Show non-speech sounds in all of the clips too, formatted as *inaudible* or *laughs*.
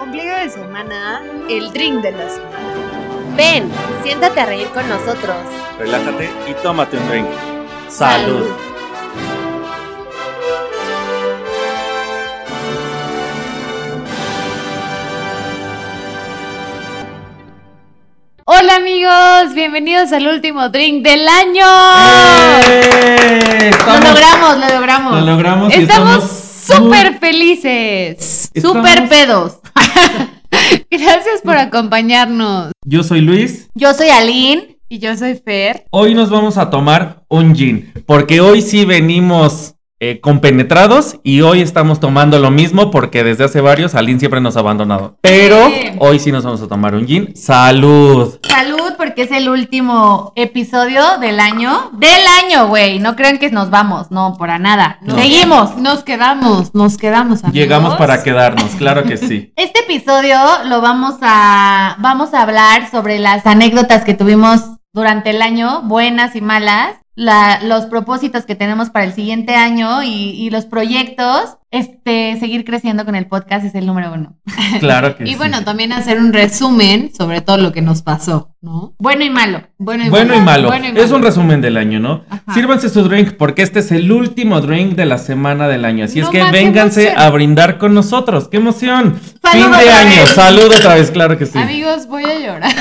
ombligo de semana, el drink de la semana. Ven, siéntate a reír con nosotros. Relájate y tómate un drink. Salud. Hola amigos, bienvenidos al último drink del año. ¡Eh! Lo logramos, lo logramos. Lo logramos Estamos súper felices, súper pedos. *laughs* Gracias por acompañarnos. Yo soy Luis. Yo soy Aline y yo soy Fer. Hoy nos vamos a tomar un gin. Porque hoy sí venimos eh, compenetrados y hoy estamos tomando lo mismo porque desde hace varios Aline siempre nos ha abandonado. Pero Sí. hoy sí nos vamos a tomar un gin. ¡Salud! Salud, porque es el último episodio del año. Del año, güey. No crean que nos vamos, no, para nada. No. Seguimos. Nos quedamos, nos quedamos. amigos. Llegamos para quedarnos, claro que sí. *laughs* Este episodio lo vamos a vamos a hablar sobre las anécdotas que tuvimos durante el año, buenas y malas, la- los propósitos que tenemos para el siguiente año y, y los proyectos. Este, seguir creciendo con el podcast es el número uno. *laughs* Claro que sí. Y bueno, también hacer un resumen sobre todo lo que nos pasó, ¿no? Bueno y malo. Bueno y Bueno y malo. Bueno y Es malo. un resumen del año, ¿no? Ajá. Sírvanse su drink porque este es el último drink de la semana del año. Así No es que vénganse emoción. a brindar con nosotros. ¡Qué emoción! Salud fin de año. vez. Salud otra vez, claro que sí. Amigos, voy a llorar.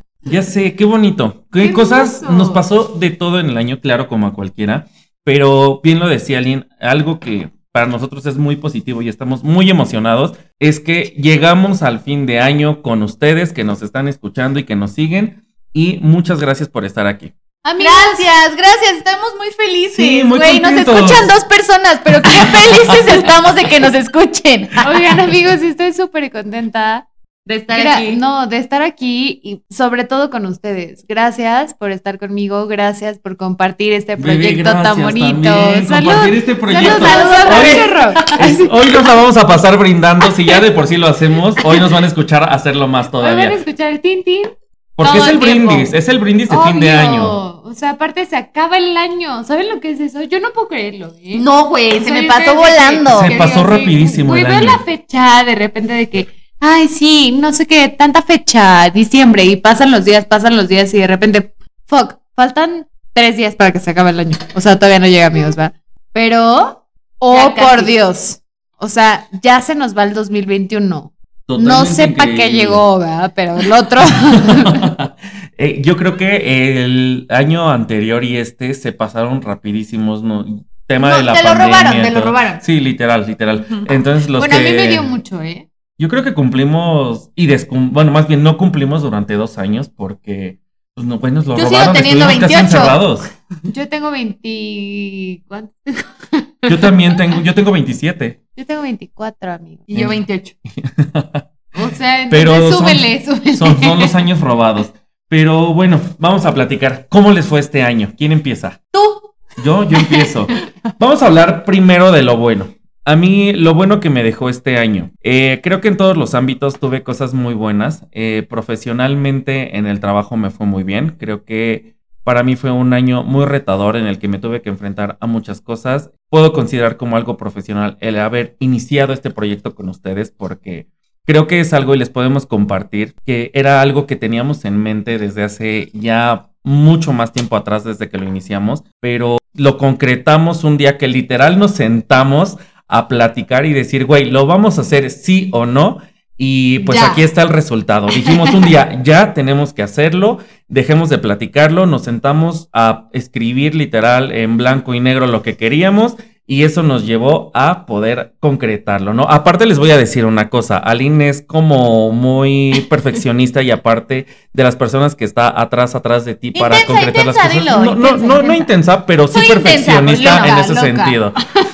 *laughs* Ya sé, qué bonito. Qué, Qué cosas hermoso. nos pasó de todo en el año, claro, como a cualquiera. Pero bien lo decía alguien, algo que para nosotros es muy positivo y estamos muy emocionados, es que llegamos al fin de año con ustedes que nos están escuchando y que nos siguen. Y muchas gracias por estar aquí. Amigos, Gracias, gracias, estamos muy felices. Sí, muy Güey, nos escuchan dos personas, pero qué *laughs* felices estamos de que nos escuchen. oigan amigos, estoy súper contenta De estar Gra- aquí. No, de estar aquí y sobre todo con ustedes. Gracias por estar conmigo, gracias por compartir este Bebé, proyecto tan bonito. también, Salud. compartir este proyecto. Salud, Hoy- nos la vamos a pasar brindando, si ya de por sí lo hacemos, hoy nos van a escuchar hacerlo más Hoy van a todavía. escuchar el tin tin. Porque todo es el brindis, es el brindis de fin de año. O sea, aparte se acaba el año. ¿Saben lo que es eso? Yo no puedo creerlo, ¿eh? No, güey, se me pasó volando. Se pasó rapidísimo güey, el veo la fecha de repente de que, ay, sí, no sé qué, tanta fecha, diciembre, y pasan los días, pasan los días, y de repente, fuck, faltan tres días para que se acabe el año. O sea, todavía no llega, amigos, ¿va? Pero, oh, por Dios. O sea, ya se nos va el 2021. no Totalmente sé para qué llegó, ¿verdad? Pero el otro. *laughs* Eh, yo creo que el año anterior y este se pasaron rapidísimos, ¿no? Tema No, de la te lo pandemia. robaron, te lo robaron. Sí, literal, literal. Entonces los bueno, que... a mí me dio mucho, ¿eh? Yo creo que cumplimos y descum... bueno, más bien no cumplimos durante dos años porque pues no, pues nos lo Yo sigo teniendo estuvimos casi 28. encerrados. Yo tengo 20. ¿cuánto? Yo también tengo, yo tengo 27. Yo tengo 24, amigo. Y yo 28. O sea, entonces Pero son- súbele, súbele. Son, son los años robados. Pero bueno, vamos a platicar. ¿Cómo les fue este año? ¿Quién empieza? Tú. Yo, yo empiezo. Vamos a hablar primero de lo bueno. A mí, lo bueno que me dejó este año. Eh, creo que en todos los ámbitos tuve cosas muy buenas. Eh, profesionalmente, en el trabajo me fue muy bien. Creo que para mí fue un año muy retador en el que me tuve que enfrentar a muchas cosas. Puedo considerar como algo profesional el haber iniciado este proyecto con ustedes porque creo que es algo y les podemos compartir que era algo que teníamos en mente desde hace ya mucho más tiempo atrás desde que lo iniciamos, pero lo concretamos un día que literal nos sentamos a platicar y decir, güey, lo vamos a hacer sí o no. Y pues Ya. aquí está el resultado. Dijimos un día, *laughs* ya tenemos que hacerlo, dejemos de platicarlo, nos sentamos a escribir literal en blanco y negro lo que queríamos y eso nos llevó a poder concretarlo, ¿no? Aparte les voy a decir una cosa, Aline es como muy *laughs* perfeccionista y aparte de las personas que está atrás, atrás de ti para Intensa, concretar intensa, las cosas. dilo, no, no, intensa, no, no intensa. intensa, pero sí Soy intensa, perfeccionista pues, en ese loca. sentido. *laughs*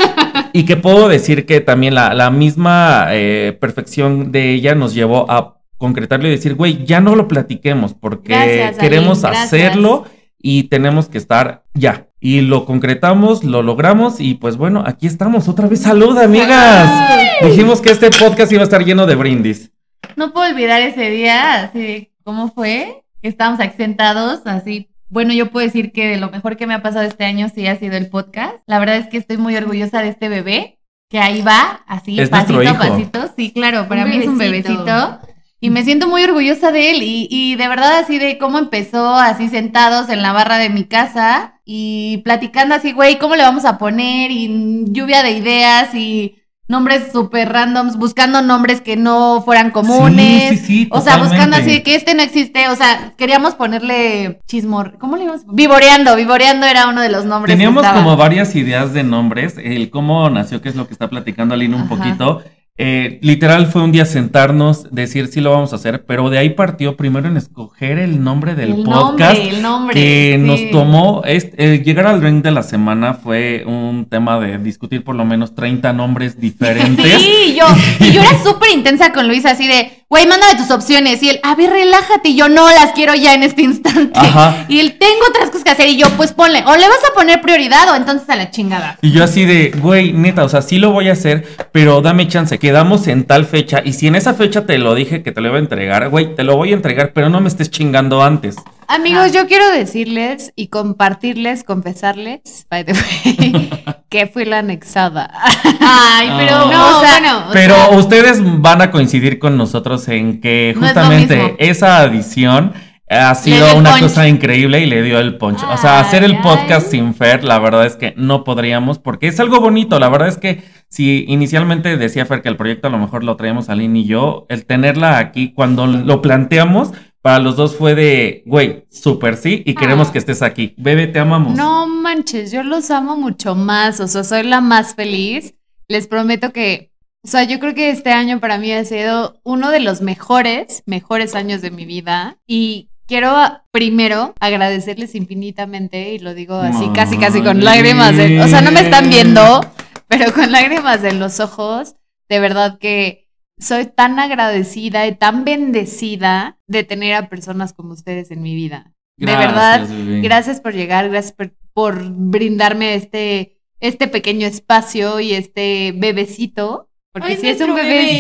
Y que puedo decir que también la, la misma eh, perfección de ella nos llevó a concretarlo y decir, güey, ya no lo platiquemos porque Gracias, queremos gracias. hacerlo y tenemos que estar ya. Y lo concretamos, lo logramos y pues bueno, aquí estamos otra vez. Salud, amigas. Dijimos que este podcast iba a estar lleno de brindis. No puedo olvidar ese día, así de cómo fue, que estábamos aquí sentados, así. Bueno, yo puedo decir que de lo mejor que me ha pasado este año sí ha sido el podcast. La verdad es que estoy muy orgullosa de este bebé que ahí va, así, Es pasito a pasito. Sí, claro, para Un mí es un bebecito. bebecito. Y me siento muy orgullosa de él. Y, y de verdad, así de cómo empezó, así sentados en la barra de mi casa y platicando así, güey, ¿cómo le vamos a poner? Y lluvia de ideas y nombres súper randoms, buscando nombres que no fueran comunes. Sí, sí, sí, O sea, buscando así que este no existe. O sea, queríamos ponerle chismor. ¿Cómo le íbamos Vivoreando. Vivoreando era uno de los nombres. Teníamos como varias ideas de nombres, el cómo nació, que es lo que está platicando Aline un Ajá. poquito. Eh, literal fue un día sentarnos, decir sí lo vamos a hacer, pero de ahí partió primero en escoger el nombre del el podcast. nombre, el nombre. que sí. nos tomó, eh, llegar al ring de la semana fue un tema de discutir por lo menos 30 nombres diferentes. Sí, yo, y yo era súper intensa con Luis, así de, güey, mándame tus opciones. Y él, a ver, relájate. Y yo, no las quiero ya en este instante. Ajá. Y él, tengo otras cosas que hacer. Y yo, pues ponle, o le vas a poner prioridad o entonces a la chingada. Y yo así de, güey, neta, o sea, sí lo voy a hacer, pero dame chance, quedamos en tal fecha, y si en esa fecha te lo dije que te lo iba a entregar, güey, te lo voy a entregar, pero no me estés chingando antes. Amigos, yo quiero decirles y compartirles, confesarles, by the way, *laughs* que fui la anexada. Ay, pero. No, o sea, bueno, o Pero sea, ustedes van a coincidir con nosotros en que No es lo justamente esa adición ha dio sido una punch. cosa increíble y le dio el punch. o sea, Ay, hacer el ay. podcast sin Fer, la verdad es que no podríamos, porque es algo bonito. La verdad es que si inicialmente decía Fer que el proyecto a lo mejor lo traíamos Aline y yo, el tenerla aquí cuando lo planteamos, para los dos fue de, güey, súper sí, y queremos Ah. que estés aquí. Bebe, te amamos. no manches, yo los amo mucho más, o sea, soy la más feliz. Les prometo que, o sea, yo creo que este año para mí ha sido uno de los mejores, mejores años de mi vida y quiero primero agradecerles infinitamente y lo digo así casi casi con lágrimas, en- o sea, no me están viendo, pero con lágrimas en los ojos, de verdad que soy tan agradecida y tan bendecida de tener a personas como ustedes en mi vida. de verdad, Gracias, por llegar, gracias por, por brindarme este, este pequeño espacio y este bebecito. Porque Ay, si es un nuestro bebé.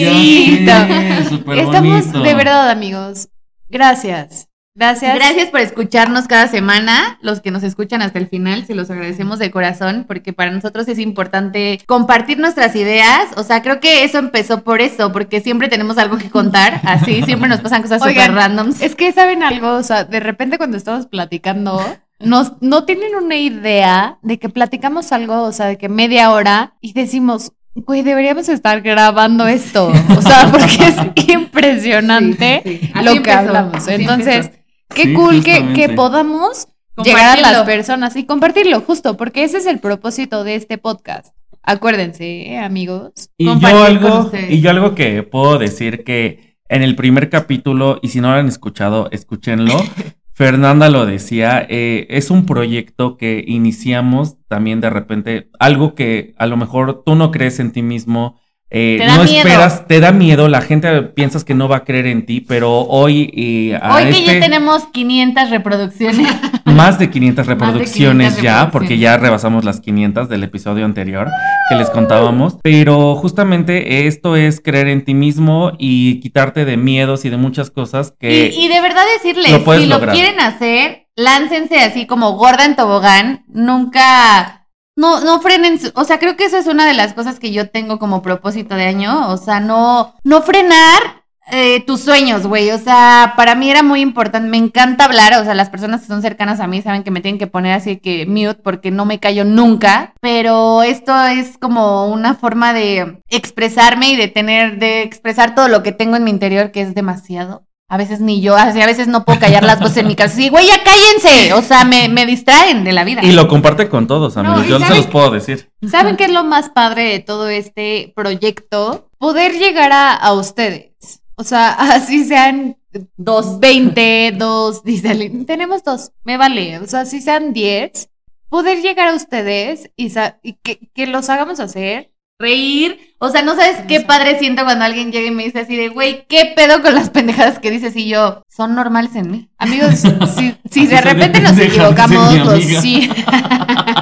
Ya bebecito. Estamos bonito. de verdad, amigos. Gracias. Gracias. Gracias por escucharnos cada semana, los que nos escuchan hasta el final, se los agradecemos de corazón, porque para nosotros es importante compartir nuestras ideas, o sea, creo que eso empezó por eso, porque siempre tenemos algo que contar, *laughs* así, siempre nos pasan cosas súper randoms. Es que saben algo, o sea, de repente cuando estamos platicando, nos, no tienen una idea de que platicamos algo, o sea, de que media hora y decimos, güey, deberíamos estar grabando esto. O sea, porque es *laughs* impresionante Sí, sí, lo que empezó, hablamos. Entonces, empezó. Qué Sí, cool que, podamos llegar a las personas y compartirlo, justo, porque ese es el propósito de este podcast. Acuérdense, ¿eh, amigos. Y yo, algo, y yo algo que puedo decir que en el primer capítulo, y si no lo han escuchado, escúchenlo. *laughs* Fernanda lo decía, eh, es un proyecto que iniciamos también de repente, algo que a lo mejor tú no crees en ti mismo, eh, Te da no miedo. esperas, te da miedo, la gente piensas que no va a creer en ti, pero hoy a Hoy que este- ya tenemos 500 reproducciones. *laughs* más de 500 reproducciones 500 ya, reproducciones. porque ya rebasamos las 500 del episodio anterior que les contábamos. Pero justamente esto es creer en ti mismo y quitarte de miedos y de muchas cosas que... Y, y de verdad decirles, lo si lograr. lo quieren hacer, láncense así como gorda en tobogán, nunca, no, no frenen, o sea, creo que eso es una de las cosas que yo tengo como propósito de año, o sea, no, no frenar eh, tus sueños, güey, o sea, para mí era muy importante, me encanta hablar, o sea, las personas que son cercanas a mí saben que me tienen que poner así que mute porque no me callo nunca, pero esto es como una forma de expresarme y de tener, de expresar todo lo que tengo en mi interior, que es demasiado. A veces ni yo, así, a veces no puedo callar las voces en mi casa. Sí, güey, ya cállense. O sea, me, me distraen de la vida. Y lo comparte con todos, amigos. y Yo se ¿saben los puedo decir. ¿Saben qué es lo más padre de todo este proyecto? Poder llegar a, a ustedes. O sea, *laughs* así sean dos, 20, dos, dice tenemos dos, me vale. O sea, así sean 10, poder llegar a ustedes y, y que, que los hagamos hacer. Reír. O sea, no sabes qué padre siento cuando alguien llega y me dice así de, güey, ¿qué pedo con las pendejadas que dices? Y yo, son normales en mí. Amigos, *laughs* si, de repente nos equivocamos, pues sí.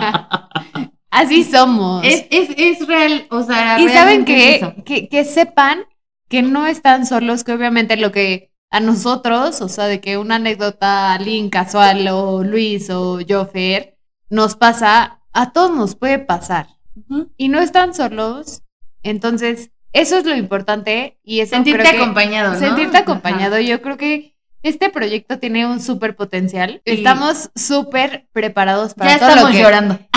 *laughs* así somos. Es, es, es real. O sea, Y saben realmente es que, que sepan que no están solos, que obviamente lo que a nosotros, o sea, de que una anécdota Link casual o Luis o yo, Fer, nos pasa, a todos nos puede pasar. Y no están solos Entonces, eso es lo importante y eso Sentirte creo que- acompañado, ¿no? Sentirte acompañado. Ajá. Yo creo que este proyecto tiene un súper potencial. Sí. Estamos súper preparados para Ya todo estamos lo que... llorando. *laughs*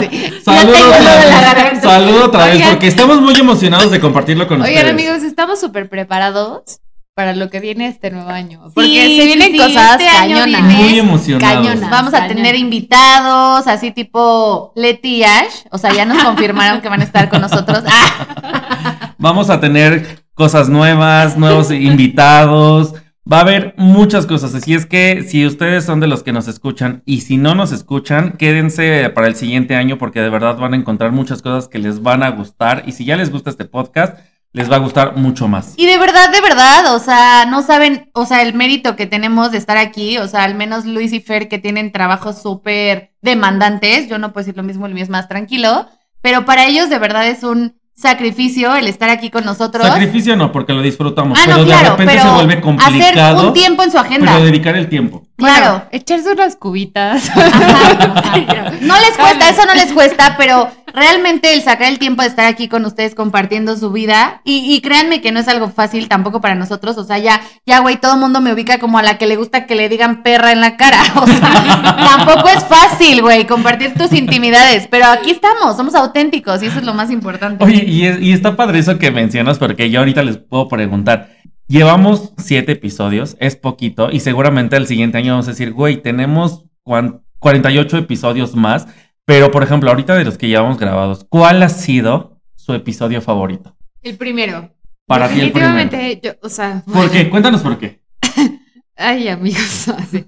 Sí. Saludo tengo otra nudo en la vez. garganta. Saludo otra vez, Oigan. porque estamos muy emocionados de compartirlo con Oigan, ustedes. amigos, estamos súper preparados para lo que viene este nuevo año. Porque Sí, se vienen sí, cosas este año cañonas. viene Muy emocionados. Vamos a tener invitados, así tipo Leti y Ash. O sea, ya nos *laughs* confirmaron que van a estar con nosotros. *laughs* Ah, Vamos a tener cosas nuevas, nuevos *laughs* invitados. Va a haber muchas cosas. Así es que si ustedes son de los que nos escuchan y si no nos escuchan, quédense para el siguiente año porque de verdad van a encontrar muchas cosas que les van a gustar. Y si ya les gusta este podcast, les va a gustar mucho más. y de verdad, de verdad, o sea, no saben, o sea, el mérito que tenemos de estar aquí. O sea, al menos Luis y Fer que tienen trabajos súper demandantes. Yo no puedo decir lo mismo, el mío es más tranquilo. Pero para ellos de verdad es un sacrificio el estar aquí con nosotros. Sacrificio no, porque lo disfrutamos, Ah, pero no, de claro, repente pero se vuelve hacer complicado. un tiempo en su agenda. Pero dedicar el tiempo. Claro. Bueno, echarse unas cubitas. Ajá. *laughs* No les cuesta, eso no les cuesta, pero realmente el sacar el tiempo de estar aquí con ustedes compartiendo su vida, y, créanme que no es algo fácil tampoco para nosotros, o sea, ya, ya, güey, todo el mundo me ubica como a la que le gusta que le digan perra en la cara, *laughs* o sea, tampoco es fácil, güey, compartir tus intimidades, pero aquí estamos, somos auténticos y eso es lo más importante. Oye, y, es- y está padre eso que mencionas, porque yo ahorita les puedo preguntar. Llevamos siete episodios, es poquito, y seguramente el siguiente año vamos a decir, güey, tenemos cuan- 48 episodios más, pero por ejemplo, ahorita de los que llevamos grabados, ¿cuál ha sido su episodio favorito? El primero. Para ti el primero. Definitivamente, yo, o sea, ¿Por qué? Cuéntanos por qué. *laughs* ay, amigos, *laughs* así.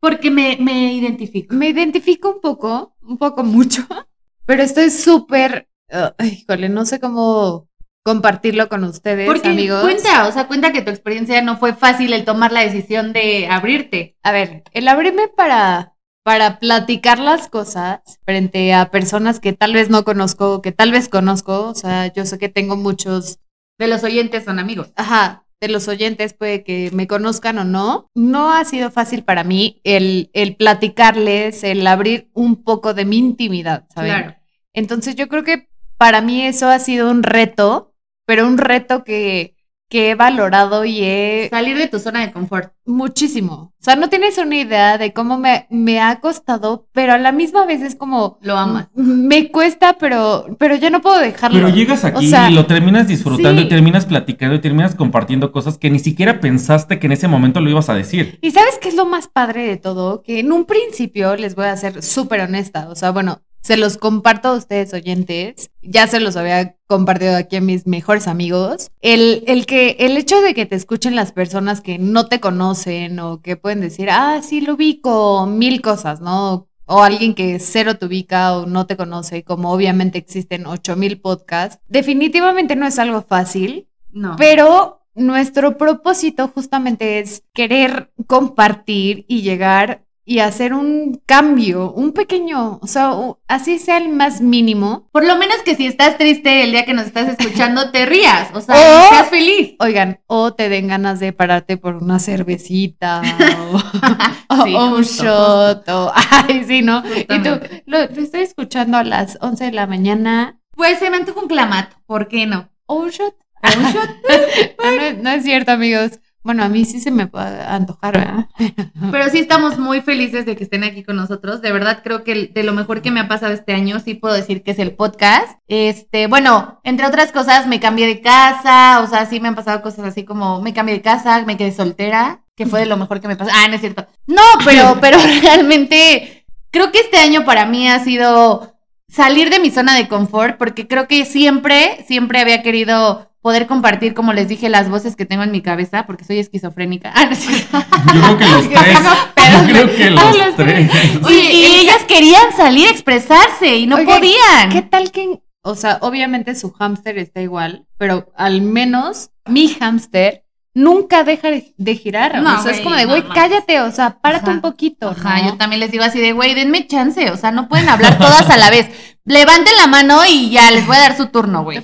Porque me, me identifico. me identifico un poco, un poco mucho, *laughs* pero estoy súper, uh, ay, híjole, no sé cómo compartirlo con ustedes, Porque amigos. cuenta, o sea, cuenta que tu experiencia no fue fácil el tomar la decisión de abrirte. A ver, el abrirme para, para platicar las cosas frente a personas que tal vez no conozco, que tal vez conozco, o sea, yo sé que tengo muchos, De los oyentes son amigos. ajá, de los oyentes puede que me conozcan o no, no ha sido fácil para mí el, el platicarles, el abrir un poco de mi intimidad, ¿saben? Claro. Entonces yo creo que para mí eso ha sido un reto, pero un reto que, que he valorado y he Salir de tu zona de confort. muchísimo. O sea, no tienes una idea de cómo me, me ha costado, pero a la misma vez es como... Lo amas. Me cuesta, pero, pero ya no puedo dejarlo. Pero llegas aquí O sea, y lo terminas disfrutando sí. y terminas platicando y terminas compartiendo cosas que ni siquiera pensaste que en ese momento lo ibas a decir. ¿Y sabes qué es lo más padre de todo? Que en un principio les voy a ser súper honesta. O sea, bueno, se los comparto a ustedes oyentes. Ya se los había compartido aquí a mis mejores amigos. El, el que, el hecho de que te escuchen las personas que no te conocen o que pueden decir, ah, sí, lo ubico, mil cosas, ¿no? O alguien que cero te ubica o no te conoce, como obviamente existen ocho mil podcasts. Definitivamente no es algo fácil. No. Pero nuestro propósito justamente es querer compartir y llegar y hacer un cambio, un pequeño, o sea, así sea el más mínimo. Por lo menos que si estás triste el día que nos estás escuchando, te rías. O sea, O- seas feliz. Oigan, o te den ganas de pararte por una cervecita o, *laughs* o- Sí, o un justo, shot o *laughs* ay, sí, ¿no? Y tú lo, lo estoy escuchando a las 11 de la mañana Pues se me antoja un clamato. ¿Por qué no? o un shot. ¿O un shot? *laughs* No, no es- no es cierto, amigos. Bueno, a mí sí se me puede antojar, ¿verdad? *laughs* Pero sí estamos muy felices de que estén aquí con nosotros. De verdad creo que de lo mejor que me ha pasado este año, sí puedo decir que es el podcast. Este, bueno, entre otras cosas, me cambié de casa, o sea, sí me han pasado cosas así como me cambié de casa, me quedé soltera, que fue de lo mejor que me pasó. Ah, no es cierto. No, pero, *laughs* pero realmente creo que este año para mí ha sido salir de mi zona de confort, porque creo que siempre, siempre había querido poder compartir, como les dije, las voces que tengo en mi cabeza, porque soy esquizofrénica. *laughs* Ah, no cierto. Yo creo que los *laughs* tres. Yo creo que Ah, los los tres. Y, y ellas querían salir a expresarse y no podían. ¿Qué tal que, o sea, obviamente su hámster está igual, pero al menos mi hámster nunca deja de, girar. No, o sea, es como de, güey, cállate, o sea, párate Ajá. un poquito. Ajá, ¿no? yo también les digo así de, güey, denme chance, o sea, no pueden hablar todas a la vez. Levanten la mano y ya les voy a dar su turno, güey.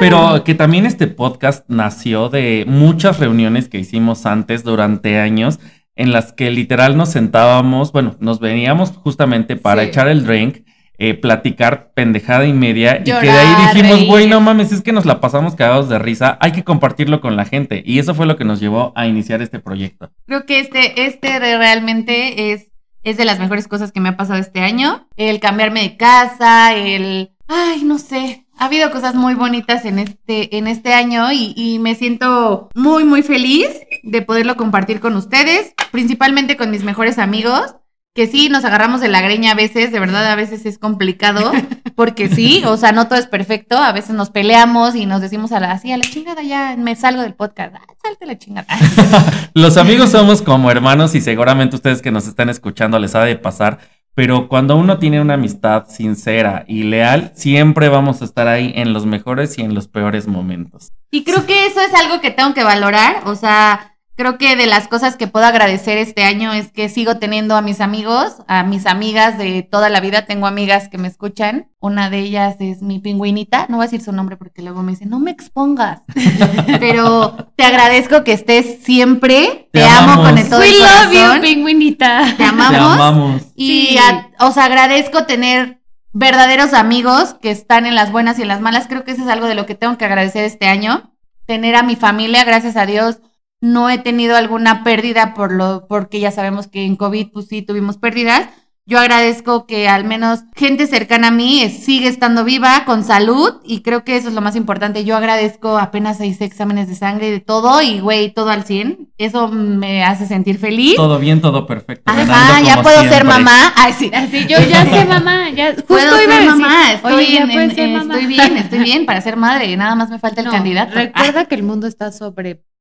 Pero que también este podcast nació de muchas reuniones que hicimos antes durante años en las que literal nos sentábamos, bueno, nos veníamos justamente para Sí. echar el drink eh, platicar pendejada y media. y que de ahí dijimos, güey, no mames, es que nos la pasamos cagados de risa, hay que compartirlo con la gente. Y eso fue lo que nos llevó a iniciar este proyecto. Creo que este, este realmente es, es de las mejores cosas que me ha pasado este año. El cambiarme de casa, el... Ay, no sé. Ha habido cosas muy bonitas en este, en este año y, y me siento muy, muy feliz de poderlo compartir con ustedes, principalmente con mis mejores amigos. Que sí, nos agarramos de la greña a veces, de verdad a veces es complicado, *laughs* porque sí, o sea, no todo es perfecto, a veces nos peleamos y nos decimos a la, así, a la chingada ya me salgo del podcast, ah, salte a la chingada. *laughs* Los amigos somos como hermanos y seguramente ustedes que nos están escuchando les ha de pasar, pero cuando uno tiene una amistad sincera y leal, siempre vamos a estar ahí en los mejores y en los peores momentos. Y creo que eso es algo que tengo que valorar, o sea, creo que de las cosas que puedo agradecer este año es que sigo teniendo a mis amigos, a mis amigas de toda la vida, tengo amigas que me escuchan, una de ellas es mi pingüinita, no voy a decir su nombre porque luego me dicen, no me expongas, *laughs* pero te agradezco que estés siempre, te, Te amo con el todo We el love you, corazón, pingüinita. te Te amamos. amamos. Y Sí. a- os agradezco tener verdaderos amigos que están en las buenas y en las malas. Creo que eso es algo de lo que tengo que agradecer este año. Tener a mi familia, gracias a Dios, no he tenido alguna pérdida por lo, porque ya sabemos que en COVID pues sí tuvimos pérdidas. Yo agradezco que al menos gente cercana a mí sigue estando viva, con salud, y creo que eso es lo más importante. Yo agradezco apenas hice exámenes de sangre y de todo, y güey, todo al 100. Eso me hace sentir feliz. Todo bien, todo perfecto. Ajá, ya puedo ser siempre. mamá. Ay, sí. Así, yo ya sé, mamá, ya justo Puedo iba a ser decir, mamá, estoy, oye, ya en- ser mamá. estoy bien, estoy *laughs* bien para ser madre, nada más me falta el No, candidato. Ah, Recuerda que el mundo está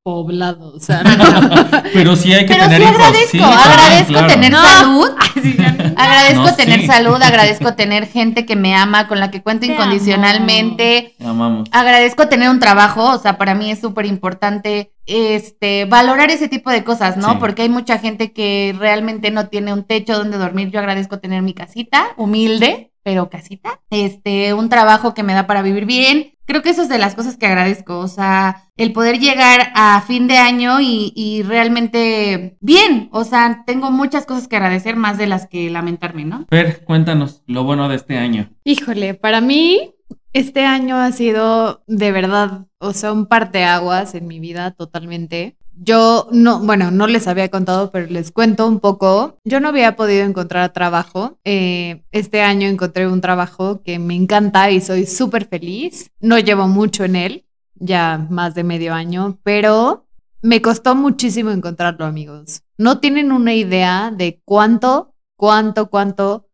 sobrepoblado, o sea, *laughs* no. Pero sí hay que Pero tener sí hijos. agradezco, sí, agradezco claro. tener No. salud, agradezco No, tener sí. salud, agradezco tener gente que me ama, con la que cuento Te incondicionalmente, Te amamos. agradezco tener un trabajo, o sea, para mí es súper importante este, valorar ese tipo de cosas, ¿no? Sí. Porque hay mucha gente que realmente no tiene un techo donde dormir. Yo agradezco tener mi casita, humilde, pero casita. Este, un trabajo que me da para vivir bien. Creo que eso es de las cosas que agradezco, o sea, el poder llegar a fin de año y, y realmente bien, o sea, tengo muchas cosas que agradecer más de las que lamentarme, ¿no? Fer, cuéntanos lo bueno de este año. Híjole, para mí este año ha sido de verdad, o sea, un parteaguas en mi vida totalmente. Yo no, bueno, no les había contado, pero les cuento un poco. Yo no había podido encontrar trabajo. Eh, este año encontré un trabajo que me encanta y soy súper feliz. No llevo mucho en él, ya más de medio año, pero me costó muchísimo encontrarlo, amigos. No tienen una idea de cuánto, cuánto, cuánto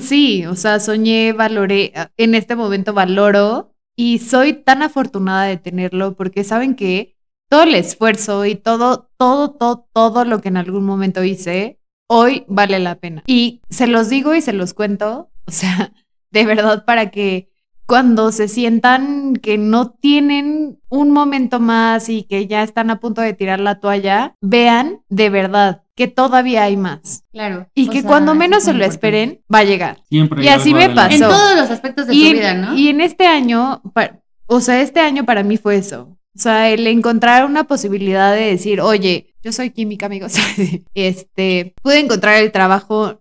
Sí, o sea, soñé, valoré, en este momento valoro y soy tan afortunada de tenerlo porque saben que todo el esfuerzo y todo, todo, todo, todo lo que en algún momento hice, hoy vale la pena. Y se los digo y se los cuento, *laughs* o sea, de verdad para que cuando se sientan que no tienen un momento más y que ya están a punto de tirar la toalla, vean de verdad que todavía hay más. Claro. Y que cuando menos se lo esperen, va a llegar. Siempre. Y así me adelante. En pasó. todos los aspectos de Y tu en, vida, ¿no? y en este año, o sea, este año para mí fue eso. O sea, el encontrar una posibilidad de decir, oye, yo soy química, amigos. *laughs* este, pude encontrar el trabajo,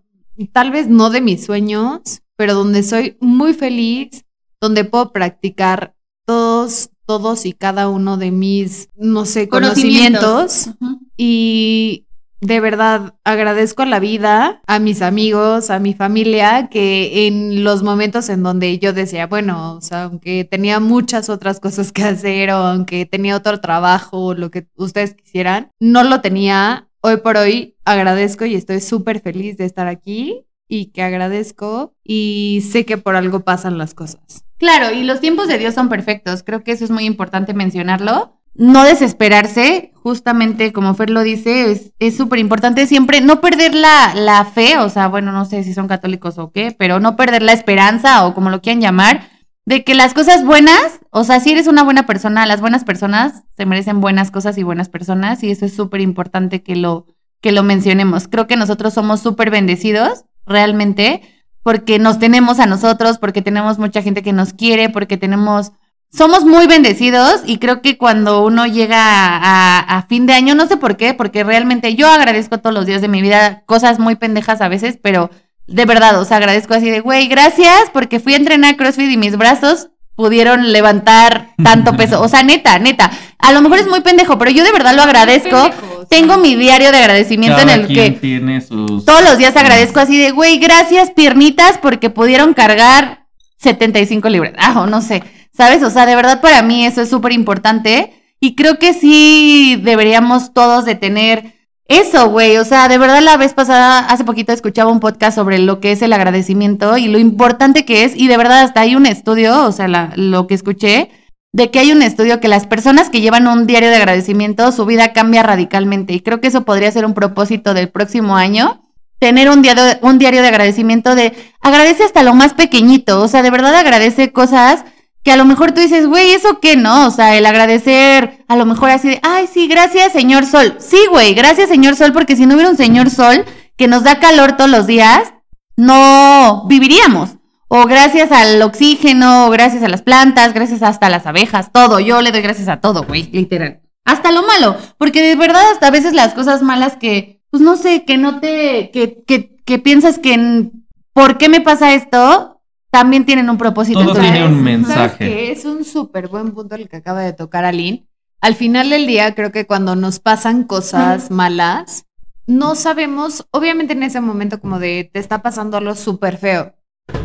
tal vez no de mis sueños, pero donde soy muy feliz, donde puedo practicar todos, todos y cada uno de mis, no sé, conocimientos. Y de verdad agradezco a la vida, a mis amigos, a mi familia, que en los momentos en donde yo decía, bueno, o sea, aunque tenía muchas otras cosas que hacer o aunque tenía otro trabajo lo que ustedes quisieran, no lo tenía. Hoy por hoy agradezco y estoy súper feliz de estar aquí y que agradezco y sé que por algo pasan las cosas. Claro, y los tiempos de Dios son perfectos. Creo que eso es muy importante mencionarlo. No desesperarse, justamente como Fer lo dice, es- súper importante siempre no perder la, la fe, o sea, bueno, no sé si son católicos o qué, pero no perder la esperanza o como lo quieran llamar, de que las cosas buenas, o sea, si eres una buena persona, las buenas personas se merecen buenas cosas y buenas personas, y eso es súper importante que lo, que lo mencionemos. Creo que nosotros somos súper bendecidos, realmente, porque nos tenemos a nosotros, porque tenemos mucha gente que nos quiere, porque tenemos, somos muy bendecidos y creo que cuando uno llega a, a fin de año, no sé por qué, porque realmente yo agradezco todos los días de mi vida cosas muy pendejas a veces, pero De verdad, o sea, agradezco así de, güey, gracias porque fui a entrenar CrossFit y mis brazos pudieron levantar tanto peso. O sea, neta, neta. A lo mejor es muy pendejo, pero yo de verdad lo agradezco. pendejo. Tengo mi diario de agradecimiento en el quien que tiene sus... todos los días agradezco así de, güey, gracias piernitas porque pudieron cargar 75 libras. Ah, o no sé, ¿sabes? O sea, de verdad para mí eso es súper importante y creo que sí deberíamos todos de tener eso, güey. O sea, de verdad la vez pasada, hace poquito escuchaba un podcast sobre lo que es el agradecimiento y lo importante que es y de verdad hasta hay un estudio, o sea, la- lo que escuché, de que hay un estudio que las personas que llevan un diario de agradecimiento, su vida cambia radicalmente. Y creo que eso podría ser un propósito del próximo año. Tener un diario, un diario de agradecimiento de agradece hasta lo más pequeñito. O sea, de verdad agradece cosas que a lo mejor tú dices, güey, ¿eso qué no? O sea, el agradecer, a lo mejor así de, ay, sí, gracias, señor Sol. Sí, güey, gracias, señor Sol, porque si no hubiera un señor Sol que nos da calor todos los días, no viviríamos. O gracias al oxígeno, o gracias a las plantas, gracias hasta a las abejas, todo. Yo le doy gracias a todo, güey, literal. Hasta lo malo, porque de verdad hasta a veces las cosas malas que, pues no sé, que no te, que, que, que piensas que, ¿por qué me pasa esto? También tienen un propósito. Todo Entonces, tiene un ¿Sabes mensaje. qué? Es un súper buen punto el que acaba de tocar Aline. Al final del día, creo que cuando nos pasan cosas malas, no sabemos, obviamente en ese momento como de te está pasando algo súper feo.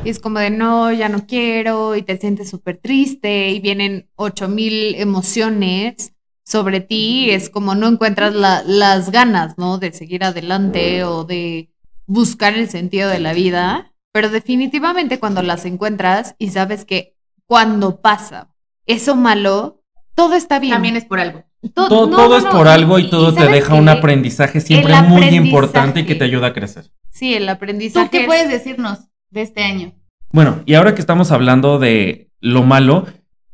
Y es como de no, ya no quiero, y te sientes súper triste, y vienen ocho mil emociones sobre ti, y es como no encuentras la- las ganas, ¿no? De seguir adelante o de buscar el sentido de la vida. Pero definitivamente cuando las encuentras y sabes que cuando pasa eso malo, todo está bien. También es por algo. To- todo no, todo no, es por algo y todo te ¿sabes deja un aprendizaje siempre muy importante y que te ayuda a crecer. Sí, el aprendizaje. ¿Tú qué es- puedes decirnos de este año? Bueno, y ahora que estamos hablando de lo malo,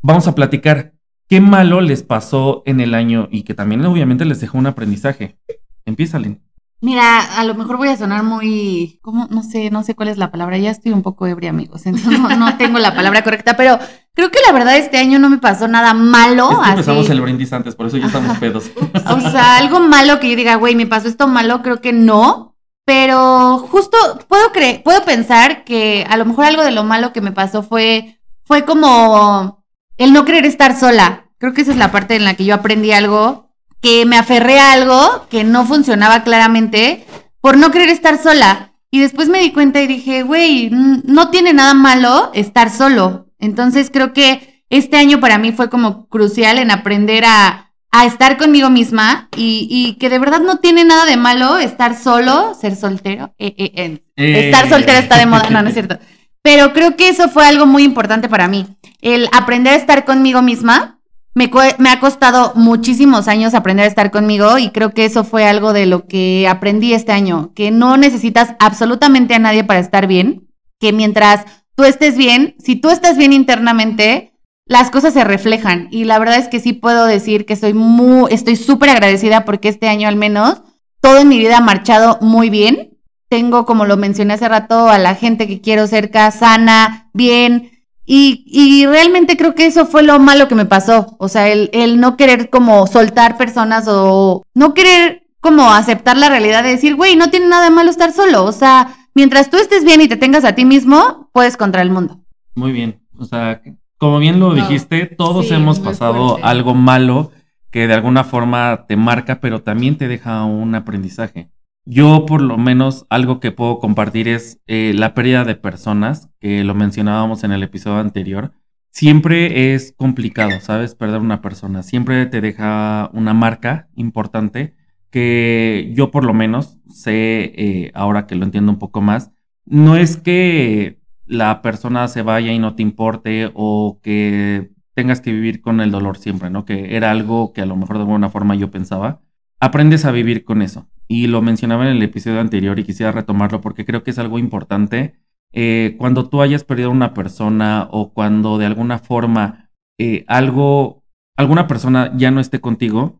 vamos a platicar qué malo les pasó en el año y que también obviamente les dejó un aprendizaje. Empieza, Lynn. Mira, a lo mejor voy a sonar muy, ¿cómo? No sé, no sé cuál es la palabra. Ya estoy un poco ebria, amigos. Entonces no, no tengo la palabra correcta, pero creo que la verdad este año no me pasó nada malo. Es que así. empezamos el brindis antes, por eso ya estamos pedos. O sea, algo malo que yo diga, güey, me pasó esto malo, creo que no. Pero justo puedo creer, puedo pensar que a lo mejor algo de lo malo que me pasó fue, fue como el no querer estar sola. Creo que esa es la parte en la que yo aprendí algo, que me aferré a algo que no funcionaba claramente por no querer estar sola. Y después me di cuenta y dije, güey, no tiene nada malo estar solo. Entonces creo que este año para mí fue como crucial en aprender a, a estar conmigo misma y, y que de verdad no tiene nada de malo estar solo, ser soltero. Eh, eh, eh. Estar soltera está de moda, no, no es cierto. Pero creo que eso fue algo muy importante para mí. El aprender a estar conmigo misma. Me, ha costado muchísimos años aprender a estar conmigo y creo que eso fue algo de lo que aprendí este año, que no necesitas absolutamente a nadie para estar bien, que mientras tú estés bien, si tú estás bien internamente, las cosas se reflejan y la verdad es que sí puedo decir que estoy muy, estoy súper agradecida porque este año al menos todo en mi vida ha marchado muy bien. Tengo, como lo mencioné hace rato, a la gente que quiero cerca, sana, bien. Y, y realmente creo que eso fue lo malo que me pasó. O sea, el, el no querer como soltar personas o no querer como aceptar la realidad de decir, güey, no tiene nada de malo estar solo. O sea, mientras tú estés bien y te tengas a ti mismo, puedes contra el mundo. Muy bien. O sea, como bien lo No. dijiste, todos Sí, hemos pasado fuerte. algo malo que de alguna forma te marca, pero también te deja un aprendizaje. Yo, por lo menos, algo que puedo compartir es eh, la pérdida de personas, que lo mencionábamos en el episodio anterior. Siempre es complicado, ¿sabes? Perder una persona. Siempre te deja una marca importante que yo, por lo menos, sé, eh, ahora que lo entiendo un poco más, no es que la persona se vaya y no te importe o que tengas que vivir con el dolor siempre, ¿no? Que era algo que a lo mejor de alguna forma yo pensaba. Aprendes a vivir con eso. Y lo mencionaba en el episodio anterior y quisiera retomarlo porque creo que es algo importante. Eh, cuando tú hayas perdido a una persona o cuando de alguna forma eh, algo, alguna persona ya no esté contigo,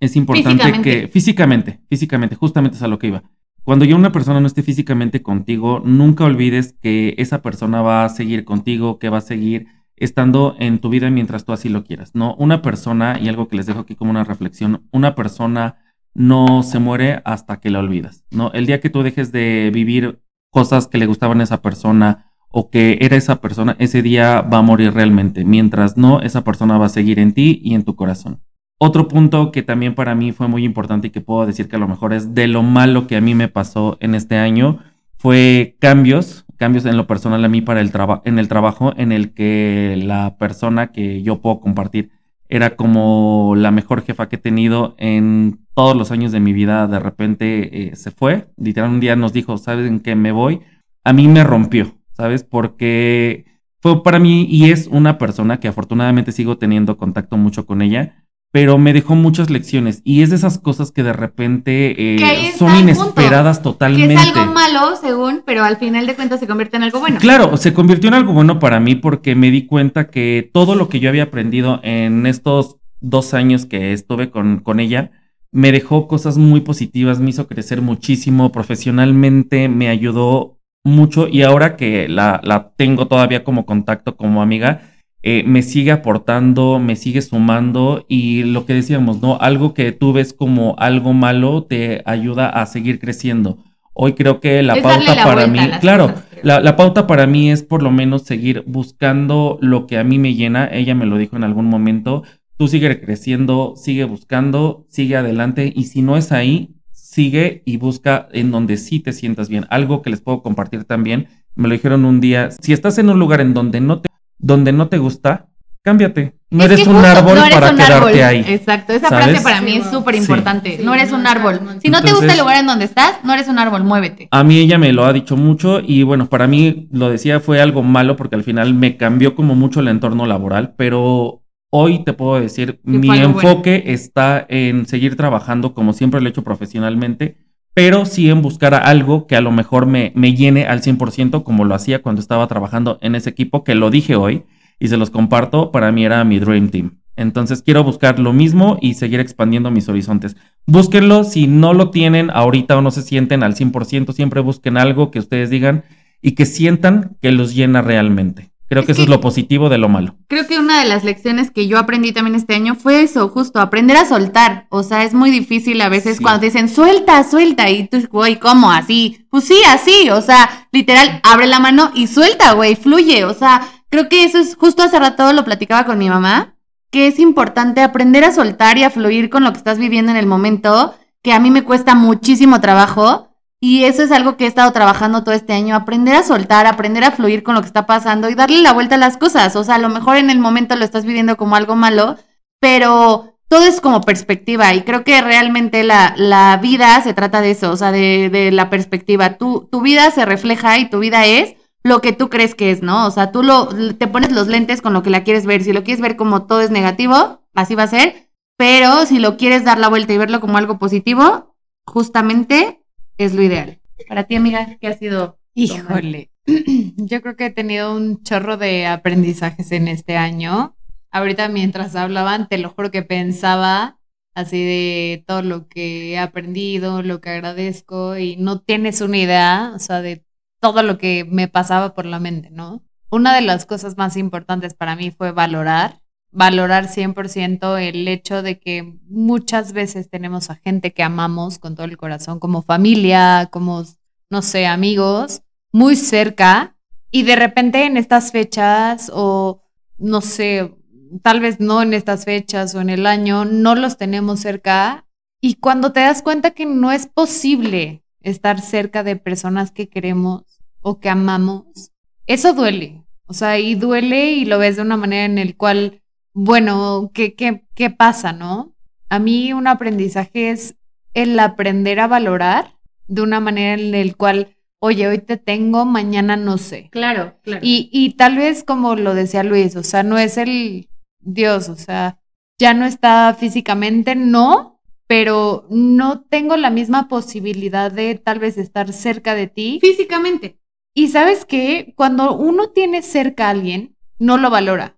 es importante Físicamente. que físicamente, físicamente, justamente es a lo que iba. Cuando ya una persona no esté físicamente contigo, nunca olvides que esa persona va a seguir contigo, que va a seguir estando en tu vida mientras tú así lo quieras, ¿no? Una persona, y algo que les dejo aquí como una reflexión, una persona no se muere hasta que la olvidas, ¿no? El día que tú dejes de vivir cosas que le gustaban a esa persona o que era esa persona, ese día va a morir realmente. Mientras no, esa persona va a seguir en ti y en tu corazón. Otro punto que también para mí fue muy importante y que puedo decir que a lo mejor es de lo malo que a mí me pasó en este año fue cambios, cambios en lo personal a mí para el trabajo, en el trabajo en el que la persona que yo puedo compartir era como la mejor jefa que he tenido en todos los años de mi vida. De repente eh, se fue, literal un día nos dijo, ¿sabes en qué me voy? A mí me rompió, ¿sabes? Porque fue para mí y es una persona que afortunadamente sigo teniendo contacto mucho con ella pero me dejó muchas lecciones y es de esas cosas que de repente eh, son inesperadas totalmente. Que es algo malo, según, pero al final de cuentas se convierte en algo bueno. Claro, se convirtió en algo bueno para mí porque me di cuenta que todo lo que yo había aprendido en estos dos años que estuve con, con ella, me dejó cosas muy positivas, me hizo crecer muchísimo profesionalmente, me ayudó mucho y ahora que la, la tengo todavía como contacto como amiga, eh, me sigue aportando, me sigue sumando y lo que decíamos, ¿no? Algo que tú ves como algo malo te ayuda a seguir creciendo. Hoy creo que la pauta para mí, claro, la, la, pauta para mí es por lo menos seguir buscando lo que a mí me llena. Ella me lo dijo en algún momento, tú sigue creciendo, sigue buscando, sigue adelante y si no es ahí, sigue y busca en donde sí te sientas bien. Algo que les puedo compartir también, me lo dijeron un día, si estás en un lugar en donde no te donde no te gusta, cámbiate. No eres un árbol para quedarte ahí. Exacto, esa frase para mí es súper importante. no eres un árbol. Si no te gusta el lugar en donde estás, no eres un árbol, muévete. A mí ella me lo ha dicho mucho y bueno, para mí lo decía fue algo malo porque al final me cambió como mucho el entorno laboral, pero hoy te puedo decir, mi enfoque está en seguir trabajando como siempre lo he hecho profesionalmente, pero sí en buscar algo que a lo mejor me, me llene al 100% como lo hacía cuando estaba trabajando en ese equipo, que lo dije hoy y se los comparto, para mí era mi Dream Team. Entonces quiero buscar lo mismo y seguir expandiendo mis horizontes. Búsquenlo, si no lo tienen ahorita o no se sienten al 100%, siempre busquen algo que ustedes digan y que sientan que los llena realmente. Creo que eso es lo positivo de lo malo. Creo que una de las lecciones que yo aprendí también este año fue eso, justo, aprender a soltar. O sea, es muy difícil a veces cuando te dicen, suelta, suelta, y tú, güey, ¿cómo? Así. Pues sí, así. O sea, literal, abre la mano y suelta, güey, fluye. O sea, creo que eso es, justo hace rato lo platicaba con mi mamá, que es importante aprender a soltar y a fluir con lo que estás viviendo en el momento, que a mí me cuesta muchísimo trabajo y eso es algo que he estado trabajando todo este año, aprender a soltar, aprender a fluir con lo que está pasando y darle la vuelta a las cosas. O sea, a lo mejor en el momento lo estás viviendo como algo malo, pero todo es como perspectiva y creo que realmente la, la vida se trata de eso, o sea, de, de la perspectiva. Tu, tu vida se refleja y tu vida es lo que tú crees que es, ¿no? O sea, tú lo, te pones los lentes con lo que la quieres ver. Si lo quieres ver como todo es negativo, así va a ser. Pero si lo quieres dar la vuelta y verlo como algo positivo, justamente es lo ideal. Para ti, amiga, ¿qué ha sido? Híjole, *clears throat* yo creo que he tenido un chorro de aprendizajes en este año. Ahorita mientras hablaban, te lo juro que pensaba así de todo lo que he aprendido, lo que agradezco y no tienes una idea, o sea, de todo lo que me pasaba por la mente, ¿no? Una de las cosas más importantes para mí fue valorar valorar 100% el hecho de que muchas veces tenemos a gente que amamos con todo el corazón, como familia, como, no sé, amigos, muy cerca, y de repente en estas fechas o, no sé, tal vez no en estas fechas o en el año, no los tenemos cerca, y cuando te das cuenta que no es posible estar cerca de personas que queremos o que amamos, eso duele. O sea, y duele y lo ves de una manera en el cual bueno, ¿qué, qué, qué pasa, no? A mí un aprendizaje es el aprender a valorar de una manera en la cual, oye, hoy te tengo, mañana no sé. Claro, claro. Y, y tal vez como lo decía Luis, o sea, no es el Dios, o sea, ya no está físicamente, no, pero no tengo la misma posibilidad de tal vez estar cerca de ti. Físicamente. Y sabes que cuando uno tiene cerca a alguien, no lo valora.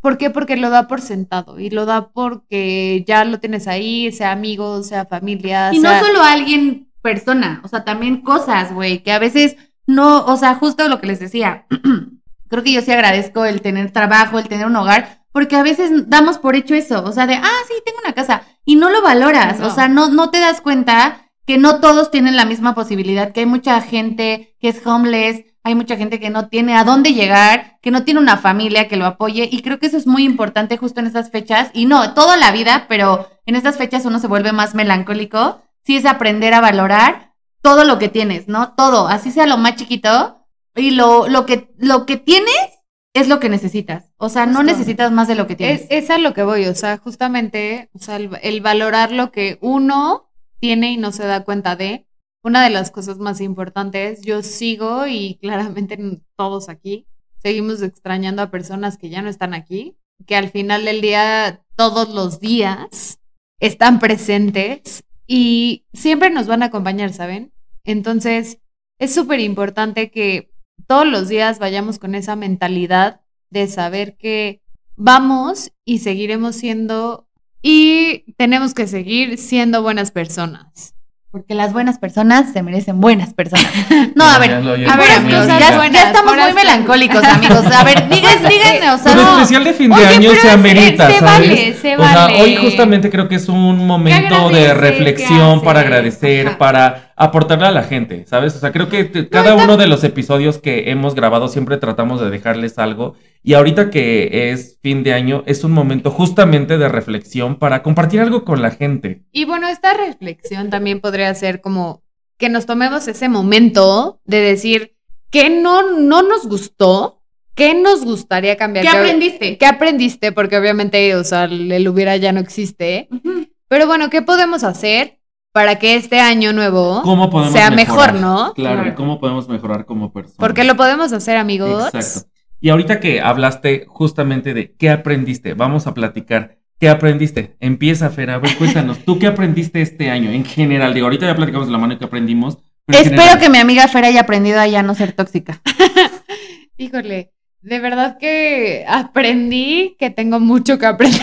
¿Por qué? Porque lo da por sentado y lo da porque ya lo tienes ahí, sea amigo, sea familia. Y no solo alguien, persona, o sea, también cosas, güey, que a veces no, o sea, justo lo que les decía, *clears throat* creo que yo sí agradezco el tener trabajo, el tener un hogar, porque a veces damos por hecho eso, o sea, de, ah, sí, tengo una casa, y no lo valoras, o sea, no, no te das cuenta que no todos tienen la misma posibilidad, que hay mucha gente que es homeless, hay mucha gente que no tiene a dónde llegar, que no tiene una familia que lo apoye y creo que eso es muy importante justo en estas fechas y no, toda la vida, pero en estas fechas uno se vuelve más melancólico, sí es aprender a valorar todo lo que tienes, ¿no? Todo, así sea lo más chiquito y lo, lo, que, lo que tienes es lo que necesitas, o sea, no necesitas más de lo que tienes. Es, es a lo que voy, o sea, justamente, o sea, el, el valorar lo que uno tiene y no se da cuenta de. Una de las cosas más importantes, yo sigo y claramente todos aquí seguimos extrañando a personas que ya no están aquí, que al final del día, todos los días, están presentes y siempre nos van a acompañar, ¿saben? Entonces, es súper importante que todos los días vayamos con esa mentalidad de saber que vamos y seguiremos siendo y tenemos que seguir siendo buenas personas. Porque las buenas personas se merecen buenas personas. *laughs* No, a ver, a ver, ya amigos, ya, estamos muy melancólicos, amigos. A ver, digan, díganme, o sea, Pero no. especial de fin de Oye, año se amerita, se ¿sabes? vale, se o sea, vale. hoy justamente creo que es un momento de reflexión ¿Qué para agradecer, Ajá. para aportarle a la gente, ¿sabes? O sea, creo que te- cada uno de los episodios que hemos grabado siempre tratamos de dejarles algo. Y ahorita que es fin de año, es un momento justamente de reflexión para compartir algo con la gente. Y bueno, esta reflexión también podría ser como que nos tomemos ese momento de decir qué no, no nos gustó, qué nos gustaría cambiar. ¿Qué que- aprendiste? ¿Qué aprendiste? Porque obviamente, o sea, el, el hubiera ya no existe. Pero bueno, ¿qué podemos hacer para que este año nuevo ¿Cómo podemos sea mejorar? mejor, no? Claro, Claro. ¿cómo podemos mejorar como personas? Porque lo podemos hacer, amigos. Exacto. Y ahorita que hablaste justamente de qué aprendiste, vamos a platicar. ¿Qué aprendiste? Empieza, Fer, a ver, cuéntanos. ¿Tú qué aprendiste este año en general? Digo, ahorita ya platicamos de la mano que aprendimos. pero en Espero general. que mi amiga Fer haya aprendido a ya no ser tóxica. *laughs* Híjole, de verdad que aprendí que tengo mucho que aprender.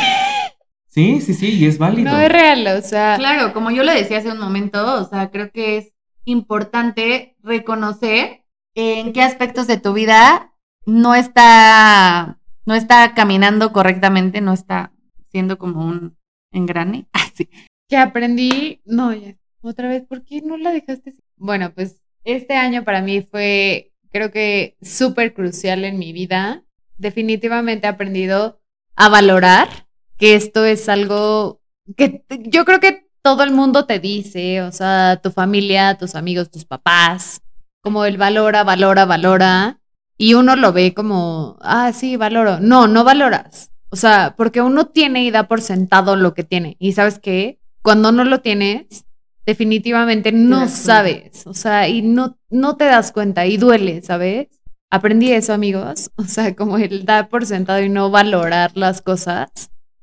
Sí, sí, sí, y es válido. No es real, o sea, Claro, como yo lo decía hace un momento, o sea, creo que es importante reconocer en qué aspectos de tu vida no está, no está caminando correctamente, no está siendo como un engrane. *laughs* Ah, sí. que aprendí. No, ya, otra vez, ¿por qué no la dejaste? así? Bueno, pues este año para mí fue, creo que súper crucial en mi vida. Definitivamente he aprendido a valorar que esto es algo que yo creo que todo el mundo te dice, o sea, tu familia, tus amigos, tus papás, como el valora, valora, valora. Y uno lo ve como, ah, sí, valoro. No, no valoras. O sea, porque uno tiene y da por sentado lo que tiene. Y sabes qué? Cuando no lo tienes, definitivamente no sabes. O sea, y no, no te das cuenta y duele, ¿sabes? Aprendí eso, amigos. *laughs* O sea, como el dar por sentado y no valorar las cosas.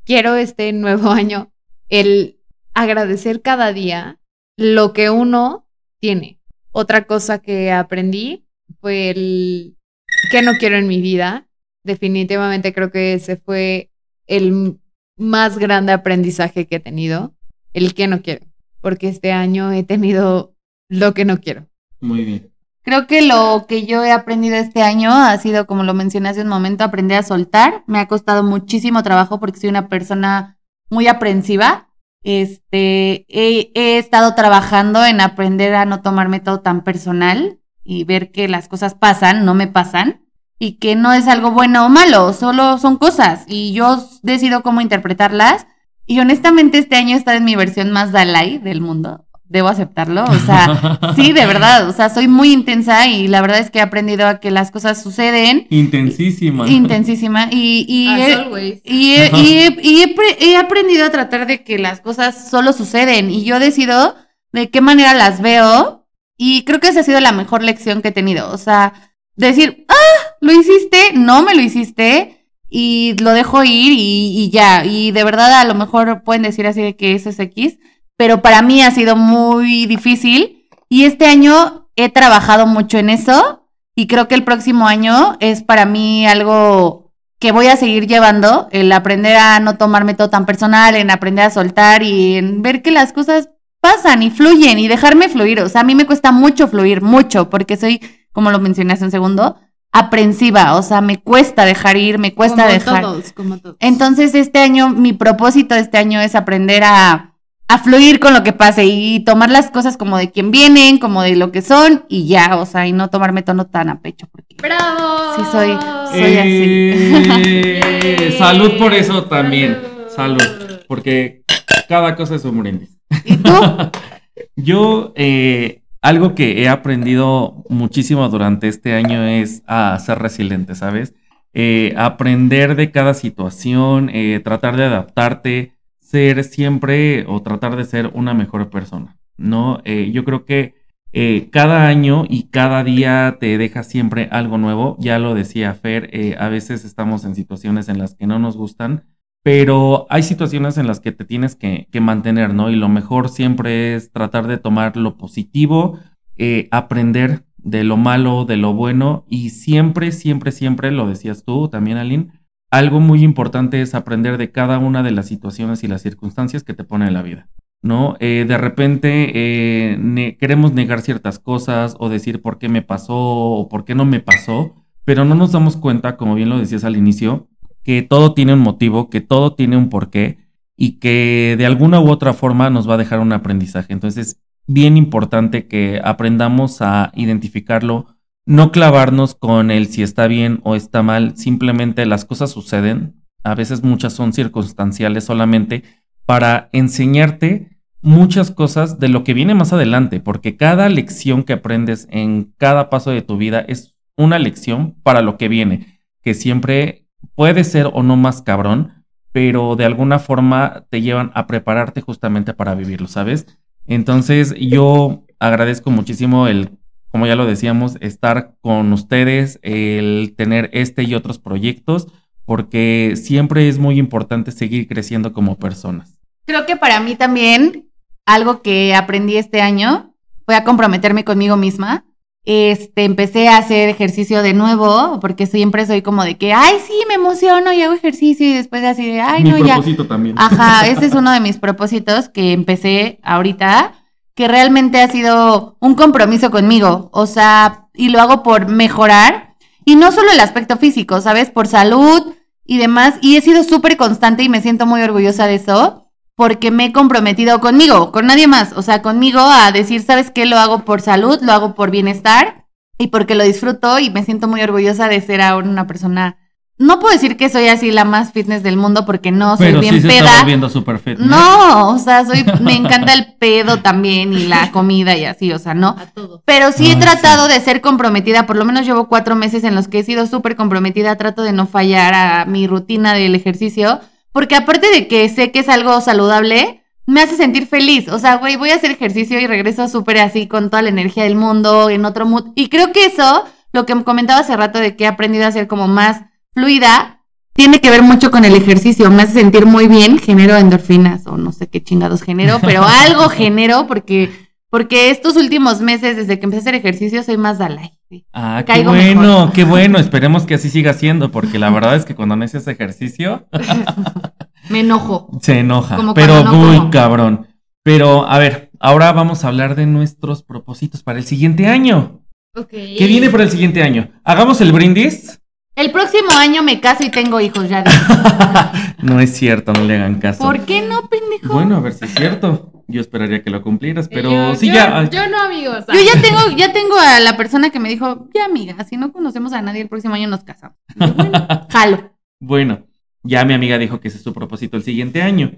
Quiero este nuevo año el agradecer cada día lo que uno tiene. Otra cosa que aprendí fue el que no quiero en mi vida. Definitivamente creo que ese fue el más grande aprendizaje que he tenido. El que no quiero. Porque este año he tenido lo que no quiero. Muy bien. Creo que lo que yo he aprendido este año ha sido, como lo mencioné hace un momento, aprender a soltar. Me ha costado muchísimo trabajo porque soy una persona muy aprensiva. Este, he, estado trabajando en aprender a no tomarme todo tan personal y ver que las cosas pasan, no me pasan, y que no es algo bueno o malo, solo son cosas y yo decido cómo interpretarlas. Y honestamente este año estado en mi versión más Dalai del mundo, debo aceptarlo, o sea, *laughs* Sí, de verdad, o sea, soy muy intensa y la verdad es que he aprendido a que las cosas suceden Intensísima. *laughs* intensísima y, y, As he, always. y, he, y he- y he pre- he aprendido a tratar de que las cosas solo suceden y yo decido de qué manera las veo y creo que esa ha sido la mejor lección que he tenido, o sea, decir, ah, lo hiciste, no me lo hiciste y lo dejo ir y, y ya, y de verdad a lo mejor pueden decir así de que eso es X, pero para mí ha sido muy difícil y este año he trabajado mucho en eso y creo que el próximo año es para mí algo que voy a seguir llevando, el aprender a no tomarme todo tan personal, en aprender a soltar y en ver que las cosas pasan y fluyen y dejarme fluir. O sea, a mí me cuesta mucho fluir, mucho, porque soy, como lo mencioné hace un segundo, aprensiva. O sea, me cuesta dejar ir, me cuesta como dejar. todos, como todos. Entonces, este año, mi propósito de este año es aprender a, a fluir con lo que pase y tomar las cosas como de quien vienen, como de lo que son y ya, o sea, y no tomarme tono tan a pecho porque ¡Bravo! Sí, soy- soy Eh, *laughs* Salud por eso también. Salud. Porque cada cosa es un brindis. ¿Y tú? *laughs* Yo, eh, algo que he aprendido muchísimo durante este año es a ser resiliente, ¿sabes? Eh, aprender de cada situación, eh, tratar de adaptarte, ser siempre o tratar de ser una mejor persona, ¿no? Eh, yo creo que eh, cada año y cada día te deja siempre algo nuevo. Ya lo decía Fer, eh, a veces estamos en situaciones en las que no nos gustan, pero hay situaciones en las que te tienes que, mantener, ¿no? Y lo mejor siempre es tratar de tomar lo positivo, eh, aprender de lo malo, de lo bueno, y siempre, siempre, siempre, lo decías tú también, Aline, algo muy importante es aprender de cada una de las situaciones y las circunstancias que te pone en la vida. ¿no? Eh, de repente eh, queremos negar ciertas cosas o decir por qué me pasó o por qué no me pasó, pero no nos damos cuenta, como bien lo decías al inicio, que todo tiene un motivo, que todo tiene un porqué y que de alguna u otra forma nos va a dejar un aprendizaje. Entonces, es bien importante que aprendamos a identificarlo, no clavarnos con el si está bien o está mal, simplemente las cosas suceden, a veces muchas son circunstanciales solamente para enseñarte muchas cosas de lo que viene más adelante, porque cada lección que aprendes en cada paso de tu vida es una lección para lo que viene, que siempre puede ser o no más cabrón, pero de alguna forma te llevan a prepararte justamente para vivirlo, ¿sabes? Entonces yo agradezco muchísimo el, como ya lo decíamos, estar con ustedes, el tener este y otros proyectos, porque siempre es muy importante seguir creciendo como personas. Creo que para mí también algo que aprendí este año fue a comprometerme conmigo misma. Este, empecé a hacer ejercicio de nuevo, porque siempre soy como de que, ay, sí, me emociono y hago ejercicio y después así de, ay, Mi no, ya. propósito también. Ajá, ese es *laughs* uno de mis propósitos que empecé ahorita, que realmente ha sido un compromiso conmigo, o sea, y lo hago por mejorar, y no solo el aspecto físico, ¿sabes? Por salud y demás, y he sido súper constante y me siento muy orgullosa de eso, porque me he comprometido conmigo, con nadie más, o sea, conmigo a decir, ¿sabes qué? Lo hago por salud, lo hago por bienestar, y porque lo disfruto y me siento muy orgullosa de ser ahora una persona... No puedo decir que soy así la más fitness del mundo porque no soy Pero bien sí se peda. está volviendo super fit. No, o sea, soy, me encanta el pedo también y la comida y así, o sea, no. A todo. Pero sí he tratado de ser comprometida, por lo menos llevo cuatro meses en los que he sido súper comprometida, trato de no fallar a mi rutina del ejercicio, porque aparte de que sé que es algo saludable, me hace sentir feliz. O sea, güey, voy a hacer ejercicio y regreso súper así con toda la energía del mundo, en otro mood. Y creo que eso, lo que comentaba hace rato de que he aprendido a ser como más fluida, tiene que ver mucho con el ejercicio. Me hace sentir muy bien, genero endorfinas o no sé qué chingados genero, pero *laughs* algo genero porque, porque estos últimos meses, desde que empecé a hacer ejercicio, soy más Dalai. sí. Ah, qué Caigo bueno, mejor. qué *laughs* bueno. Esperemos que así siga siendo, porque la verdad es que cuando no haces ejercicio, *laughs* Me enojo. se enoja. Como pero no muy como. cabrón. Pero, a ver, ahora vamos a hablar de nuestros propósitos para el siguiente año. Ok. ¿Qué viene para el siguiente año? Hagamos el brindis. El próximo año me caso y tengo hijos, ya dije. *laughs* No es cierto, no le hagan caso. ¿Por qué no, pendejo? Bueno, a ver si es cierto. Yo esperaría que lo cumplieras, pero Yo- sí yo- ya. Yo no, amigos. Yo ya tengo, ya tengo a la persona que me dijo, ya amiga, si no conocemos a nadie, el próximo año nos casamos. Yo, bueno, *laughs* jalo. Bueno, ya mi amiga dijo que ese es su propósito el siguiente año.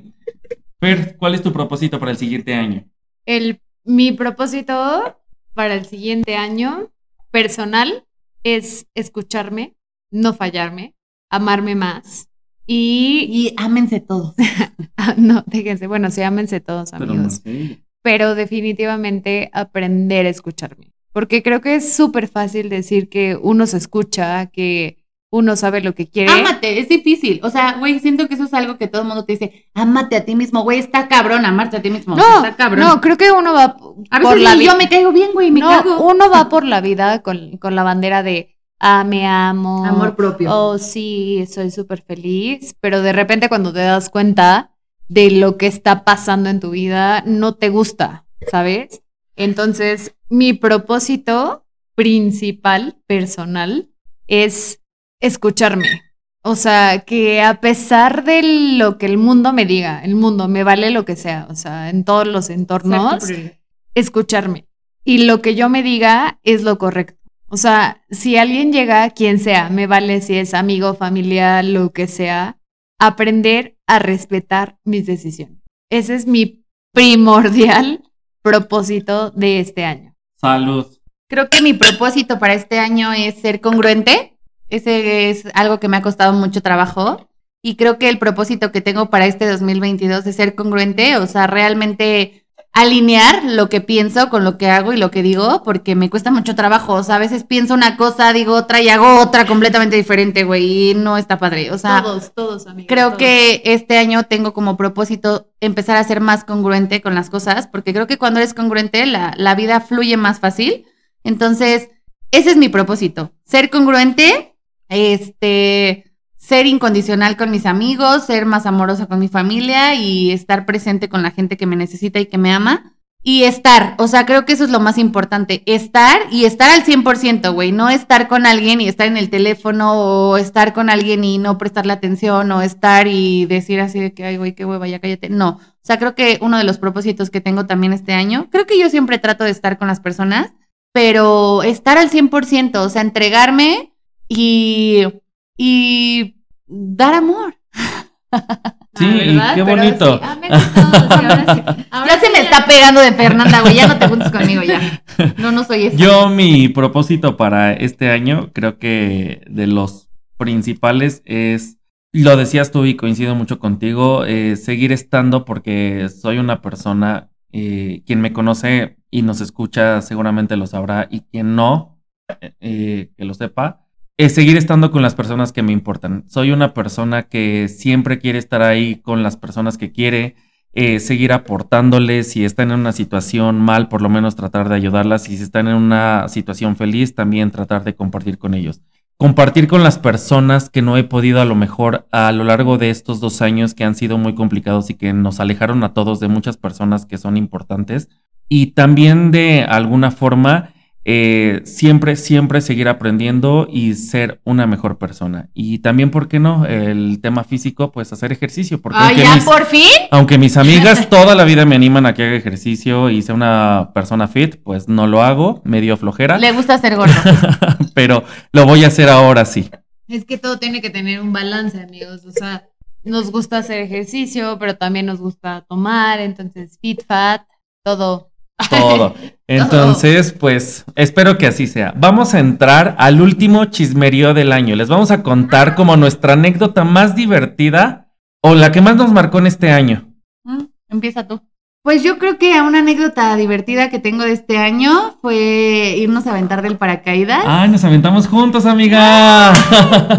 Fer, ¿cuál es tu propósito para el siguiente año? El, mi propósito para el siguiente año personal es escucharme, no fallarme, amarme más y... Y ámense todos. *laughs* ah, no, déjense, bueno, sí, ámense todos, Pero no amigos. pero definitivamente aprender a escucharme. Porque creo que es súper fácil decir que uno se escucha, que uno sabe lo que quiere. Ámate, es difícil. O sea, güey, siento que eso es algo que todo el mundo te dice, ámate a ti mismo, güey, está cabrón amarte a ti mismo. No, está cabrón. no, creo que uno va a por veces la vida. yo me caigo bien, güey, me No, cago. uno va por la vida con, con la bandera de ah, me amo. Amor propio. Oh, sí, soy súper feliz. Pero de repente cuando te das cuenta de lo que está pasando en tu vida, no te gusta, ¿sabes? Entonces, mi propósito principal, personal, es escucharme. O sea, que a pesar de lo que el mundo me diga, el mundo me vale lo que sea, o sea, en todos los entornos, escucharme. Y lo que yo me diga es lo correcto. O sea, si alguien llega, quien sea, me vale si es amigo, familia, lo que sea, aprender a respetar mis decisiones. Ese es mi primordial *laughs* propósito de este año. Salud. Creo que mi propósito para este año es ser congruente. Ese es algo que me ha costado mucho trabajo. Y creo que el propósito que tengo para este 2022 es ser congruente, o sea, realmente alinear lo que pienso con lo que hago y lo que digo, porque me cuesta mucho trabajo. O sea, a veces pienso una cosa, digo otra y hago otra completamente diferente, güey, y no está padre. O sea, todos, todos, amigos. creo todos. que este año tengo como propósito empezar a ser más congruente con las cosas, porque creo que cuando eres congruente, la, la vida fluye más fácil. Entonces, ese es mi propósito, ser congruente, este, ser incondicional con mis amigos, ser más amorosa con mi familia y estar presente con la gente que me necesita y que me ama. Y estar, o sea, creo que eso es lo más importante, estar y estar al 100%, güey, no estar con alguien y estar en el teléfono o estar con alguien y no prestarle atención o estar y decir así de que, ay, güey, qué hueva, ya cállate. No, o sea, creo que uno de los propósitos que tengo también este año, creo que yo siempre trato de estar con las personas, pero estar al 100%, o sea, entregarme y, y dar amor. Sí, Ah, qué Pero bonito. sí, amen a todos, y ahora sí. *laughs* Ahora Ya se sí me está pegando de Fernanda, güey, ya no te juntes conmigo ya. No, no soy esa. Yo, mi propósito para este año, creo que de los principales es, lo decías tú y coincido mucho contigo, eh, seguir estando porque soy una persona, eh, quien me conoce y nos escucha seguramente lo sabrá y quien no, eh, eh, que lo sepa, es seguir estando con las personas que me importan. Soy una persona que siempre quiere estar ahí con las personas que quiere, eh, seguir aportándoles, si están en una situación mal, por lo menos tratar de ayudarlas, y si están en una situación feliz, también tratar de compartir con ellos. Compartir con las personas que no he podido a lo mejor a lo largo de estos dos años que han sido muy complicados y que nos alejaron a todos de muchas personas que son importantes. Y también de alguna forma eh, siempre, siempre seguir aprendiendo y ser una mejor persona. Y también, ¿por qué no? El tema físico, pues hacer ejercicio. Porque Ah, aunque ya mis- por fin. aunque mis *laughs* amigas toda la vida me animan a que haga ejercicio y sea una persona fit, pues no lo hago, medio flojera, Le gusta ser gordo. *laughs* pero lo voy a hacer ahora sí. Es que todo tiene que tener un balance, amigos. O sea, nos gusta hacer ejercicio, pero también nos gusta tomar, entonces fit fat, todo. *laughs* Todo. Entonces, pues espero que así sea. Vamos a entrar al último chismerío del año. Les vamos a contar como nuestra anécdota más divertida o la que más nos marcó en este año. Mm, Empieza tú. Pues yo creo que una anécdota divertida que tengo de este año fue irnos a aventar del paracaídas. Ay, nos aventamos juntos, amiga.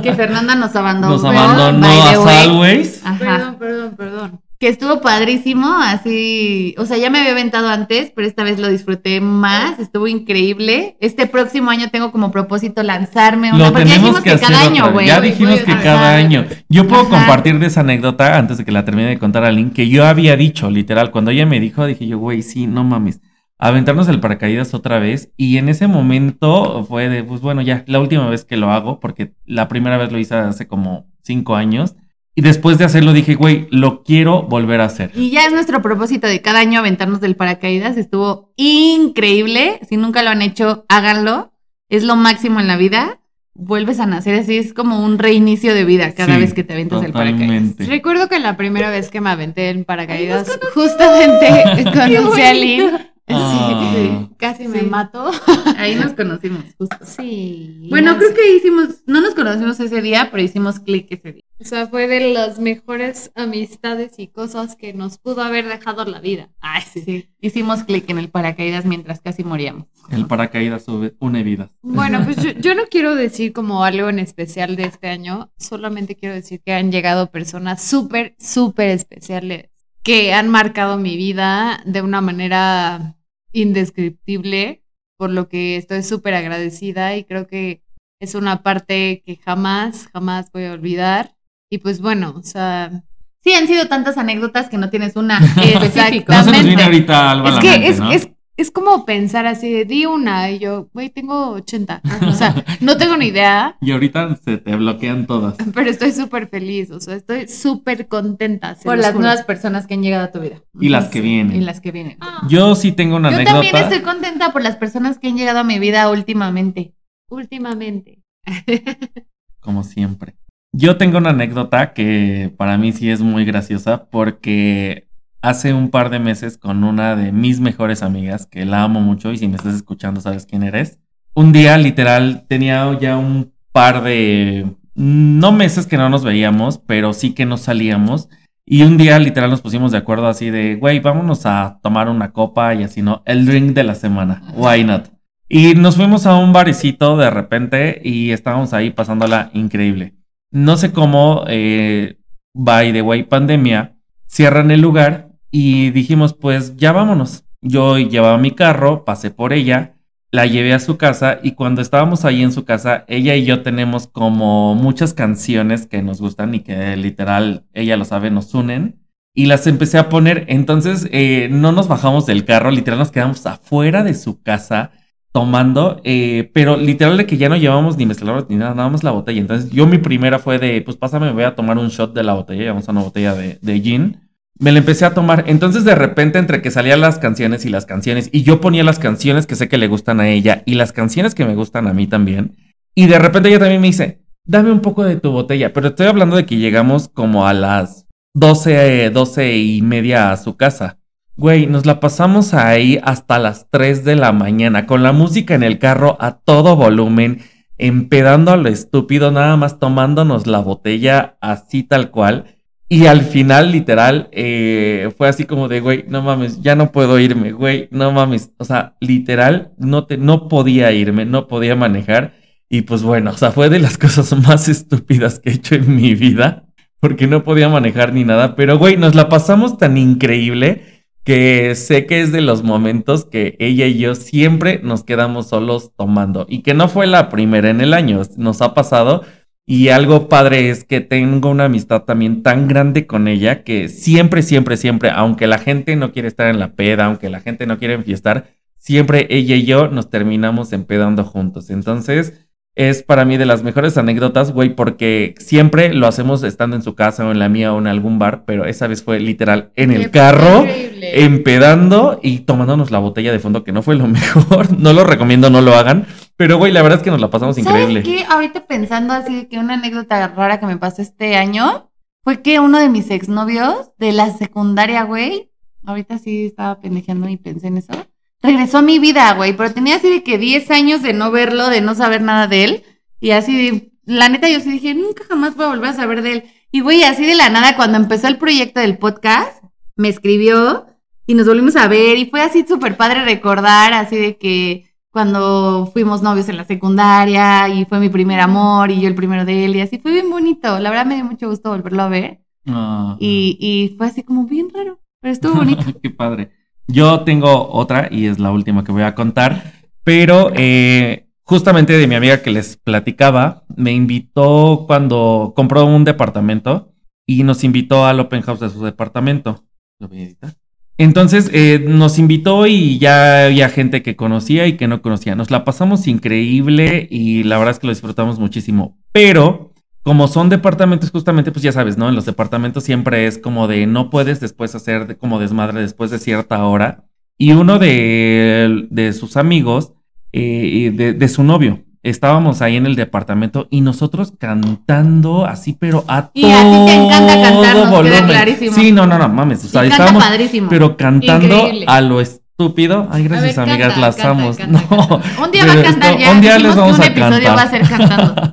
Que Fernanda nos abandonó. Nos abandonó a way. Salways. Ajá. Perdón, perdón, perdón. Que estuvo padrísimo, así, o sea, ya me había aventado antes, pero esta vez lo disfruté más, estuvo increíble. Este próximo año tengo como propósito lanzarme una, Lo porque ya tenemos dijimos que, cada año, güey. Ya dijimos que cada año. Yo puedo Ajá. compartir de esa anécdota antes de que la termine de contar a Lynn, que yo había dicho, literal, cuando ella me dijo, dije yo, güey, sí, no mames. Aventarnos el paracaídas otra vez. Y en ese momento fue de, pues bueno, ya, la última vez que lo hago, porque la primera vez lo hice hace como cinco años. Y después de hacerlo dije, güey, lo quiero volver a hacer. Y ya es nuestro propósito de cada año aventarnos del paracaídas. Estuvo increíble. Si nunca lo han hecho, háganlo. Es lo máximo en la vida. Vuelves a nacer así, es como un reinicio de vida cada Sí, vez que te aventas del paracaídas. totalmente. Recuerdo que la primera vez que me aventé en paracaídas, justamente conocí a Lynn. Sí, Ah. sí, casi me Sí. mato. *laughs* Ahí nos conocimos, justo. Sí. Bueno, creo que hicimos, no nos conocimos ese día, pero hicimos clic ese día. O sea, fue de las mejores amistades y cosas que nos pudo haber dejado la vida. Ay, sí. Sí, hicimos clic en el paracaídas mientras casi moríamos. El paracaídas une vidas. Bueno, pues yo, *laughs* yo no quiero decir como algo en especial de este año, solamente quiero decir que han llegado personas súper, súper especiales que han marcado mi vida de una manera indescriptible, por lo que estoy súper agradecida y creo que es una parte que jamás, jamás voy a olvidar. Y pues bueno, o sea, Sí, han sido tantas anécdotas que no tienes una No específica. se nos viene ahorita algo a es la que mente, es, ¿no? es, es como pensar así de di una y yo, güey, tengo 80. O sea, no tengo ni idea, *laughs* Y ahorita se te bloquean todas. *laughs* pero estoy súper feliz. O sea, estoy súper contenta. Por las juro. nuevas personas que han llegado a tu vida. Y las que vienen. Y las que vienen. Yo sí tengo una Yo anécdota. también estoy contenta por las personas que han llegado a mi vida últimamente. Últimamente. *laughs* como siempre. Yo tengo una anécdota que para mí sí es muy graciosa porque hace un par de meses con una de mis mejores amigas, que la amo mucho y si me estás escuchando sabes quién eres, un día literal tenía ya un par de, no meses que no nos veíamos, pero sí que nos salíamos. Y un día literal nos pusimos de acuerdo así de, güey, vámonos a tomar una copa y así, ¿no? El drink de la semana. Why not? Y nos fuimos a un barecito de repente y estábamos ahí pasándola increíble. No sé cómo, eh, by the way, pandemia, cierran el lugar y dijimos, pues ya vámonos. Yo llevaba mi carro, pasé por ella, la llevé a su casa y cuando estábamos ahí en su casa, ella y yo tenemos como muchas canciones que nos gustan y que literal, ella lo sabe, nos unen. Y las empecé a poner, entonces eh, no nos bajamos del carro, literal nos quedamos afuera de su casa tomando, eh, pero literal de que ya no llevamos ni mezcladores ni nada, nada más la botella. Entonces yo mi primera fue de, pues pásame, me voy a tomar un shot de la botella, llevamos una botella de, de gin. Me la empecé a tomar, entonces de repente entre que salían las canciones y las canciones, y yo ponía las canciones que sé que le gustan a ella y las canciones que me gustan a mí también, y de repente ella también me dice, dame un poco de tu botella, pero estoy hablando de que llegamos como a las 12, 12 y media a su casa. Güey, nos la pasamos ahí hasta las 3 de la mañana, con la música en el carro a todo volumen, empedando a lo estúpido, nada más tomándonos la botella así tal cual. Y al final, literal, eh, fue así como de, güey, no mames, ya no puedo irme, güey, no mames. O sea, literal, no, te, no podía irme, no podía manejar. Y pues bueno, *laughs* o sea, fue de las cosas más estúpidas que he hecho en mi vida, porque no podía manejar ni nada. Pero, güey, nos la pasamos tan increíble que sé que es de los momentos que ella y yo siempre nos quedamos solos tomando. Y que no fue la primera en el año, nos ha pasado. Y algo padre es que tengo una amistad también tan grande con ella que siempre, siempre, siempre, aunque la gente no quiere estar en la peda, aunque la gente no quiere enfiestar, siempre ella y yo nos terminamos empedando juntos. Entonces, es para mí de las mejores anécdotas, güey, porque siempre lo hacemos estando en su casa o en la mía o en algún bar, pero esa vez fue literal en el carro, increíble. empedando y tomándonos la botella de fondo, que no fue lo *laughs* mejor. No lo recomiendo, no lo hagan. Pero, güey, la verdad es que nos la pasamos increíble. ¿Sabes qué? Ahorita pensando así que una anécdota rara que me pasó este año fue que uno de mis exnovios de la secundaria, güey, ahorita sí estaba pendejeando y pensé en eso, regresó a mi vida, güey, pero tenía así de que 10 años de no verlo, de no saber nada de él, y así de, la neta yo sí dije, nunca jamás voy a volver a saber de él. Y güey, así de la nada, cuando empezó el proyecto del podcast, me escribió y nos volvimos a ver y fue así súper padre recordar, así de que cuando fuimos novios en la secundaria y fue mi primer amor y yo el primero de él y así fue bien bonito. La verdad me dio mucho gusto volverlo a ver Ah. y, y fue así como bien raro, pero estuvo bonito. *laughs* Qué padre. Yo tengo otra y es la última que voy a contar, pero eh, justamente de mi amiga que les platicaba, me invitó cuando compró un departamento y nos invitó al open house de su departamento. ¿Lo voy a editar? Entonces eh, nos invitó y ya había gente que conocía y que no conocía. Nos la pasamos increíble y la verdad es que lo disfrutamos muchísimo. Pero como son departamentos, justamente, pues ya sabes, ¿no? En los departamentos siempre es como de no puedes después hacer de- como desmadre después de cierta hora. Y uno de, de sus amigos, eh, de, de su novio, estábamos ahí en el departamento y nosotros cantando así, pero a Y a ti te encanta cantar, todo queda volumen. clarísimo. Sí, no, no, no, mames. O sea, canta estábamos, padrísimo. pero cantando Increíble. a lo estúpido. Ay, gracias, A ver, amigas, canta, las canta, amos. canta, *laughs* no, un día va a cantar esto- ya. Un día les dijimos que vamos un a episodio cantar. va a ser cantando. *laughs*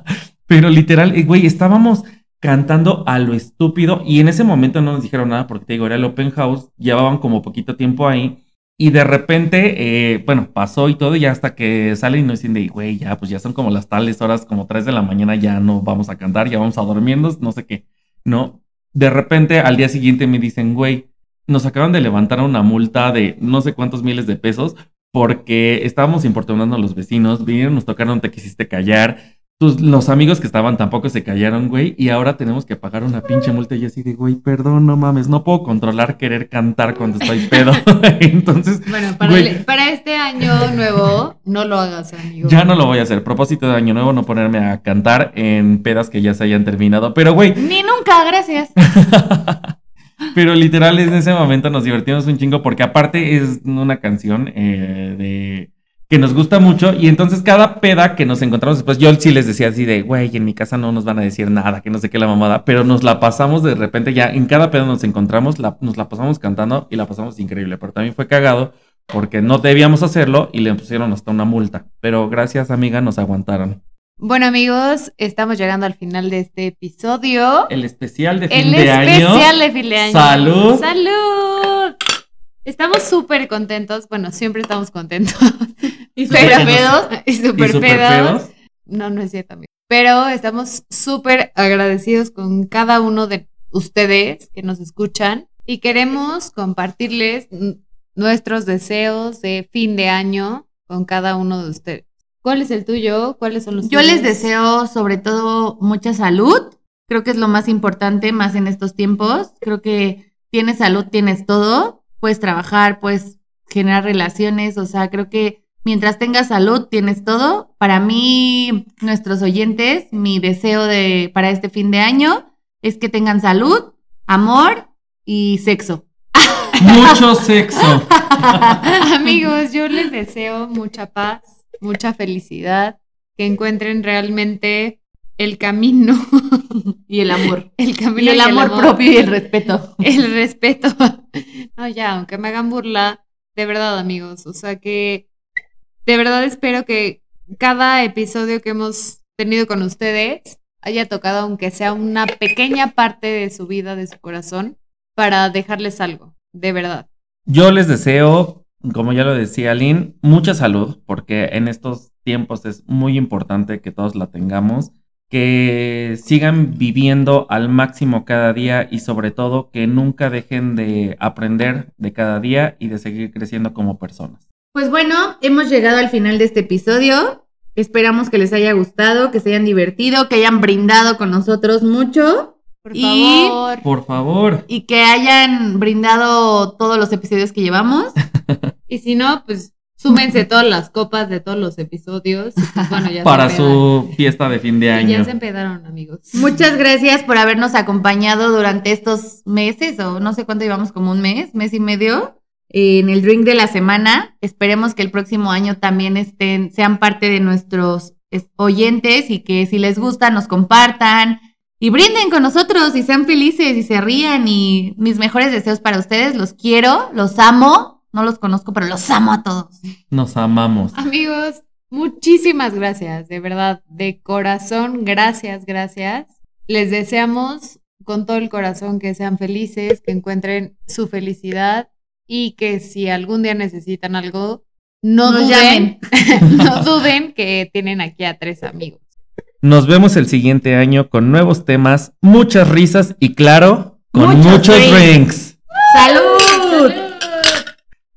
Pero literal, eh, güey, estábamos cantando a lo estúpido y en ese momento no nos dijeron nada porque te digo, era el open house, llevaban como poquito tiempo ahí y de repente, eh, bueno, pasó y todo y hasta que salen y nos dicen de, güey, ya, pues ya son como las tales horas, como 3 de la mañana, ya no vamos a cantar, ya vamos a dormirnos, no sé qué, ¿no? De repente al día siguiente me dicen, güey, nos acaban de levantar una multa de no sé cuántos miles de pesos porque estábamos importunando a los vecinos, vinieron, nos tocaron, te quisiste callar, tus- los amigos que estaban tampoco se callaron, güey, y ahora tenemos que pagar una pinche multa. Y así de, güey, perdón, no mames, no puedo controlar querer cantar cuando estoy pedo. *laughs* *laughs* Entonces, Bueno, para, Güey. el- para este año nuevo, no lo hagas, amigo. ya no lo voy a hacer. Propósito de año nuevo, no ponerme a cantar en pedas que ya se hayan terminado. Pero, güey, Ni nunca, gracias. *laughs* Pero literal en ese momento nos divertimos un chingo porque aparte es una canción eh, de que nos gusta mucho y entonces cada peda que nos encontramos después yo sí les decía así de güey en mi casa no nos van a decir nada que no sé qué la mamada pero nos la pasamos de repente ya en cada peda nos encontramos la- nos la pasamos cantando y la pasamos increíble pero también fue cagado porque no debíamos hacerlo y le pusieron hasta una multa pero gracias amiga nos aguantaron Bueno, amigos, estamos llegando al final de este episodio. el especial de fin El de especial año de fin de año. Salud. ¡Salud! Estamos súper contentos. Bueno, siempre estamos contentos. *laughs* Y Súper pedos. y súper super pedos. pedos No, no es cierto, amigo. Pero estamos súper agradecidos con cada uno de ustedes que nos escuchan y queremos compartirles nuestros deseos de fin de año con cada uno de ustedes. ¿Cuál es el tuyo? ¿Cuáles son los Yo tuyos? les deseo sobre todo mucha salud. Creo que es lo más importante, más en estos tiempos. Creo que tienes salud, tienes todo. Puedes trabajar, puedes generar relaciones. O sea, creo que mientras tengas salud, tienes todo. Para mí, nuestros oyentes, mi deseo de, para este fin de año es que tengan salud, amor y sexo. mucho sexo *laughs* Amigos, yo les deseo mucha paz, mucha felicidad, que encuentren realmente *laughs* *laughs* el camino, Y el amor. el camino Y el amor propio y el respeto. *laughs* el respeto. No, ya, aunque me hagan burla, de verdad, amigos, o sea que de verdad espero que cada episodio que hemos tenido con ustedes haya tocado aunque sea una pequeña parte de su vida, de su corazón, para dejarles algo, de verdad. Yo les deseo, como ya lo decía Lynn, mucha salud, porque en estos tiempos es muy importante que todos la tengamos, que sigan viviendo al máximo cada día y sobre todo que nunca dejen de aprender de cada día y de seguir creciendo como personas. Pues bueno, hemos llegado al final de este episodio. Esperamos que les haya gustado, que se hayan divertido, que hayan brindado con nosotros mucho Por Y- favor. Por favor. y que hayan brindado todos los episodios que llevamos. *laughs* Y si no, pues súmense todas las copas de todos los episodios. y, pues, bueno, ya se Para su fiesta de fin de Y año. Ya se empedaron, amigos. Muchas gracias por habernos acompañado durante estos meses, o no sé cuánto llevamos, como un mes, mes y medio, en el drink de la semana. Esperemos que el próximo año también estén, sean parte de nuestros es- oyentes y que si les gusta nos compartan y brinden con nosotros y sean felices y se rían y mis mejores deseos para ustedes. Los quiero, los amo. No los conozco, pero los amo a todos. Nos amamos. Amigos, muchísimas gracias, de verdad, de corazón, gracias, gracias. Les deseamos con todo el corazón que sean felices, que encuentren su felicidad y que si algún día necesitan algo, no duden, *laughs* no duden que tienen aquí a tres amigos. Nos vemos el siguiente año con nuevos temas, muchas risas y claro, con Muchos muchos, drinks. drinks. ¡Salud!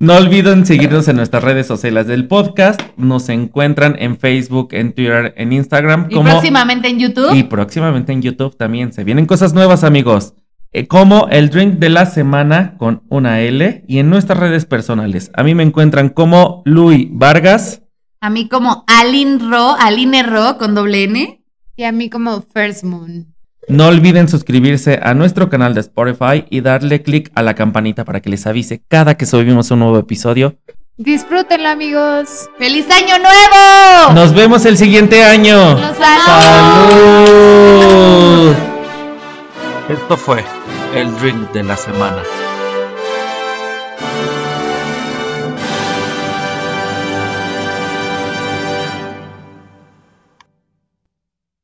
No olviden seguirnos en nuestras redes sociales del podcast. Nos encuentran en Facebook, en Twitter, en Instagram. Y como- próximamente en YouTube. y próximamente en YouTube también. Se vienen cosas nuevas, amigos. Eh, como el drink de la semana con una L y en nuestras redes personales. A mí me encuentran como Luis Vargas. A mí como Aline Ro, Aline Ro con doble N. Y a mí como First Moon. No olviden suscribirse a nuestro canal de Spotify y darle click a la campanita para que les avise cada que subimos un nuevo episodio. Disfrútenlo, amigos. ¡Feliz año nuevo! Nos vemos el siguiente año. ¡Salud! Esto fue el drink de la semana.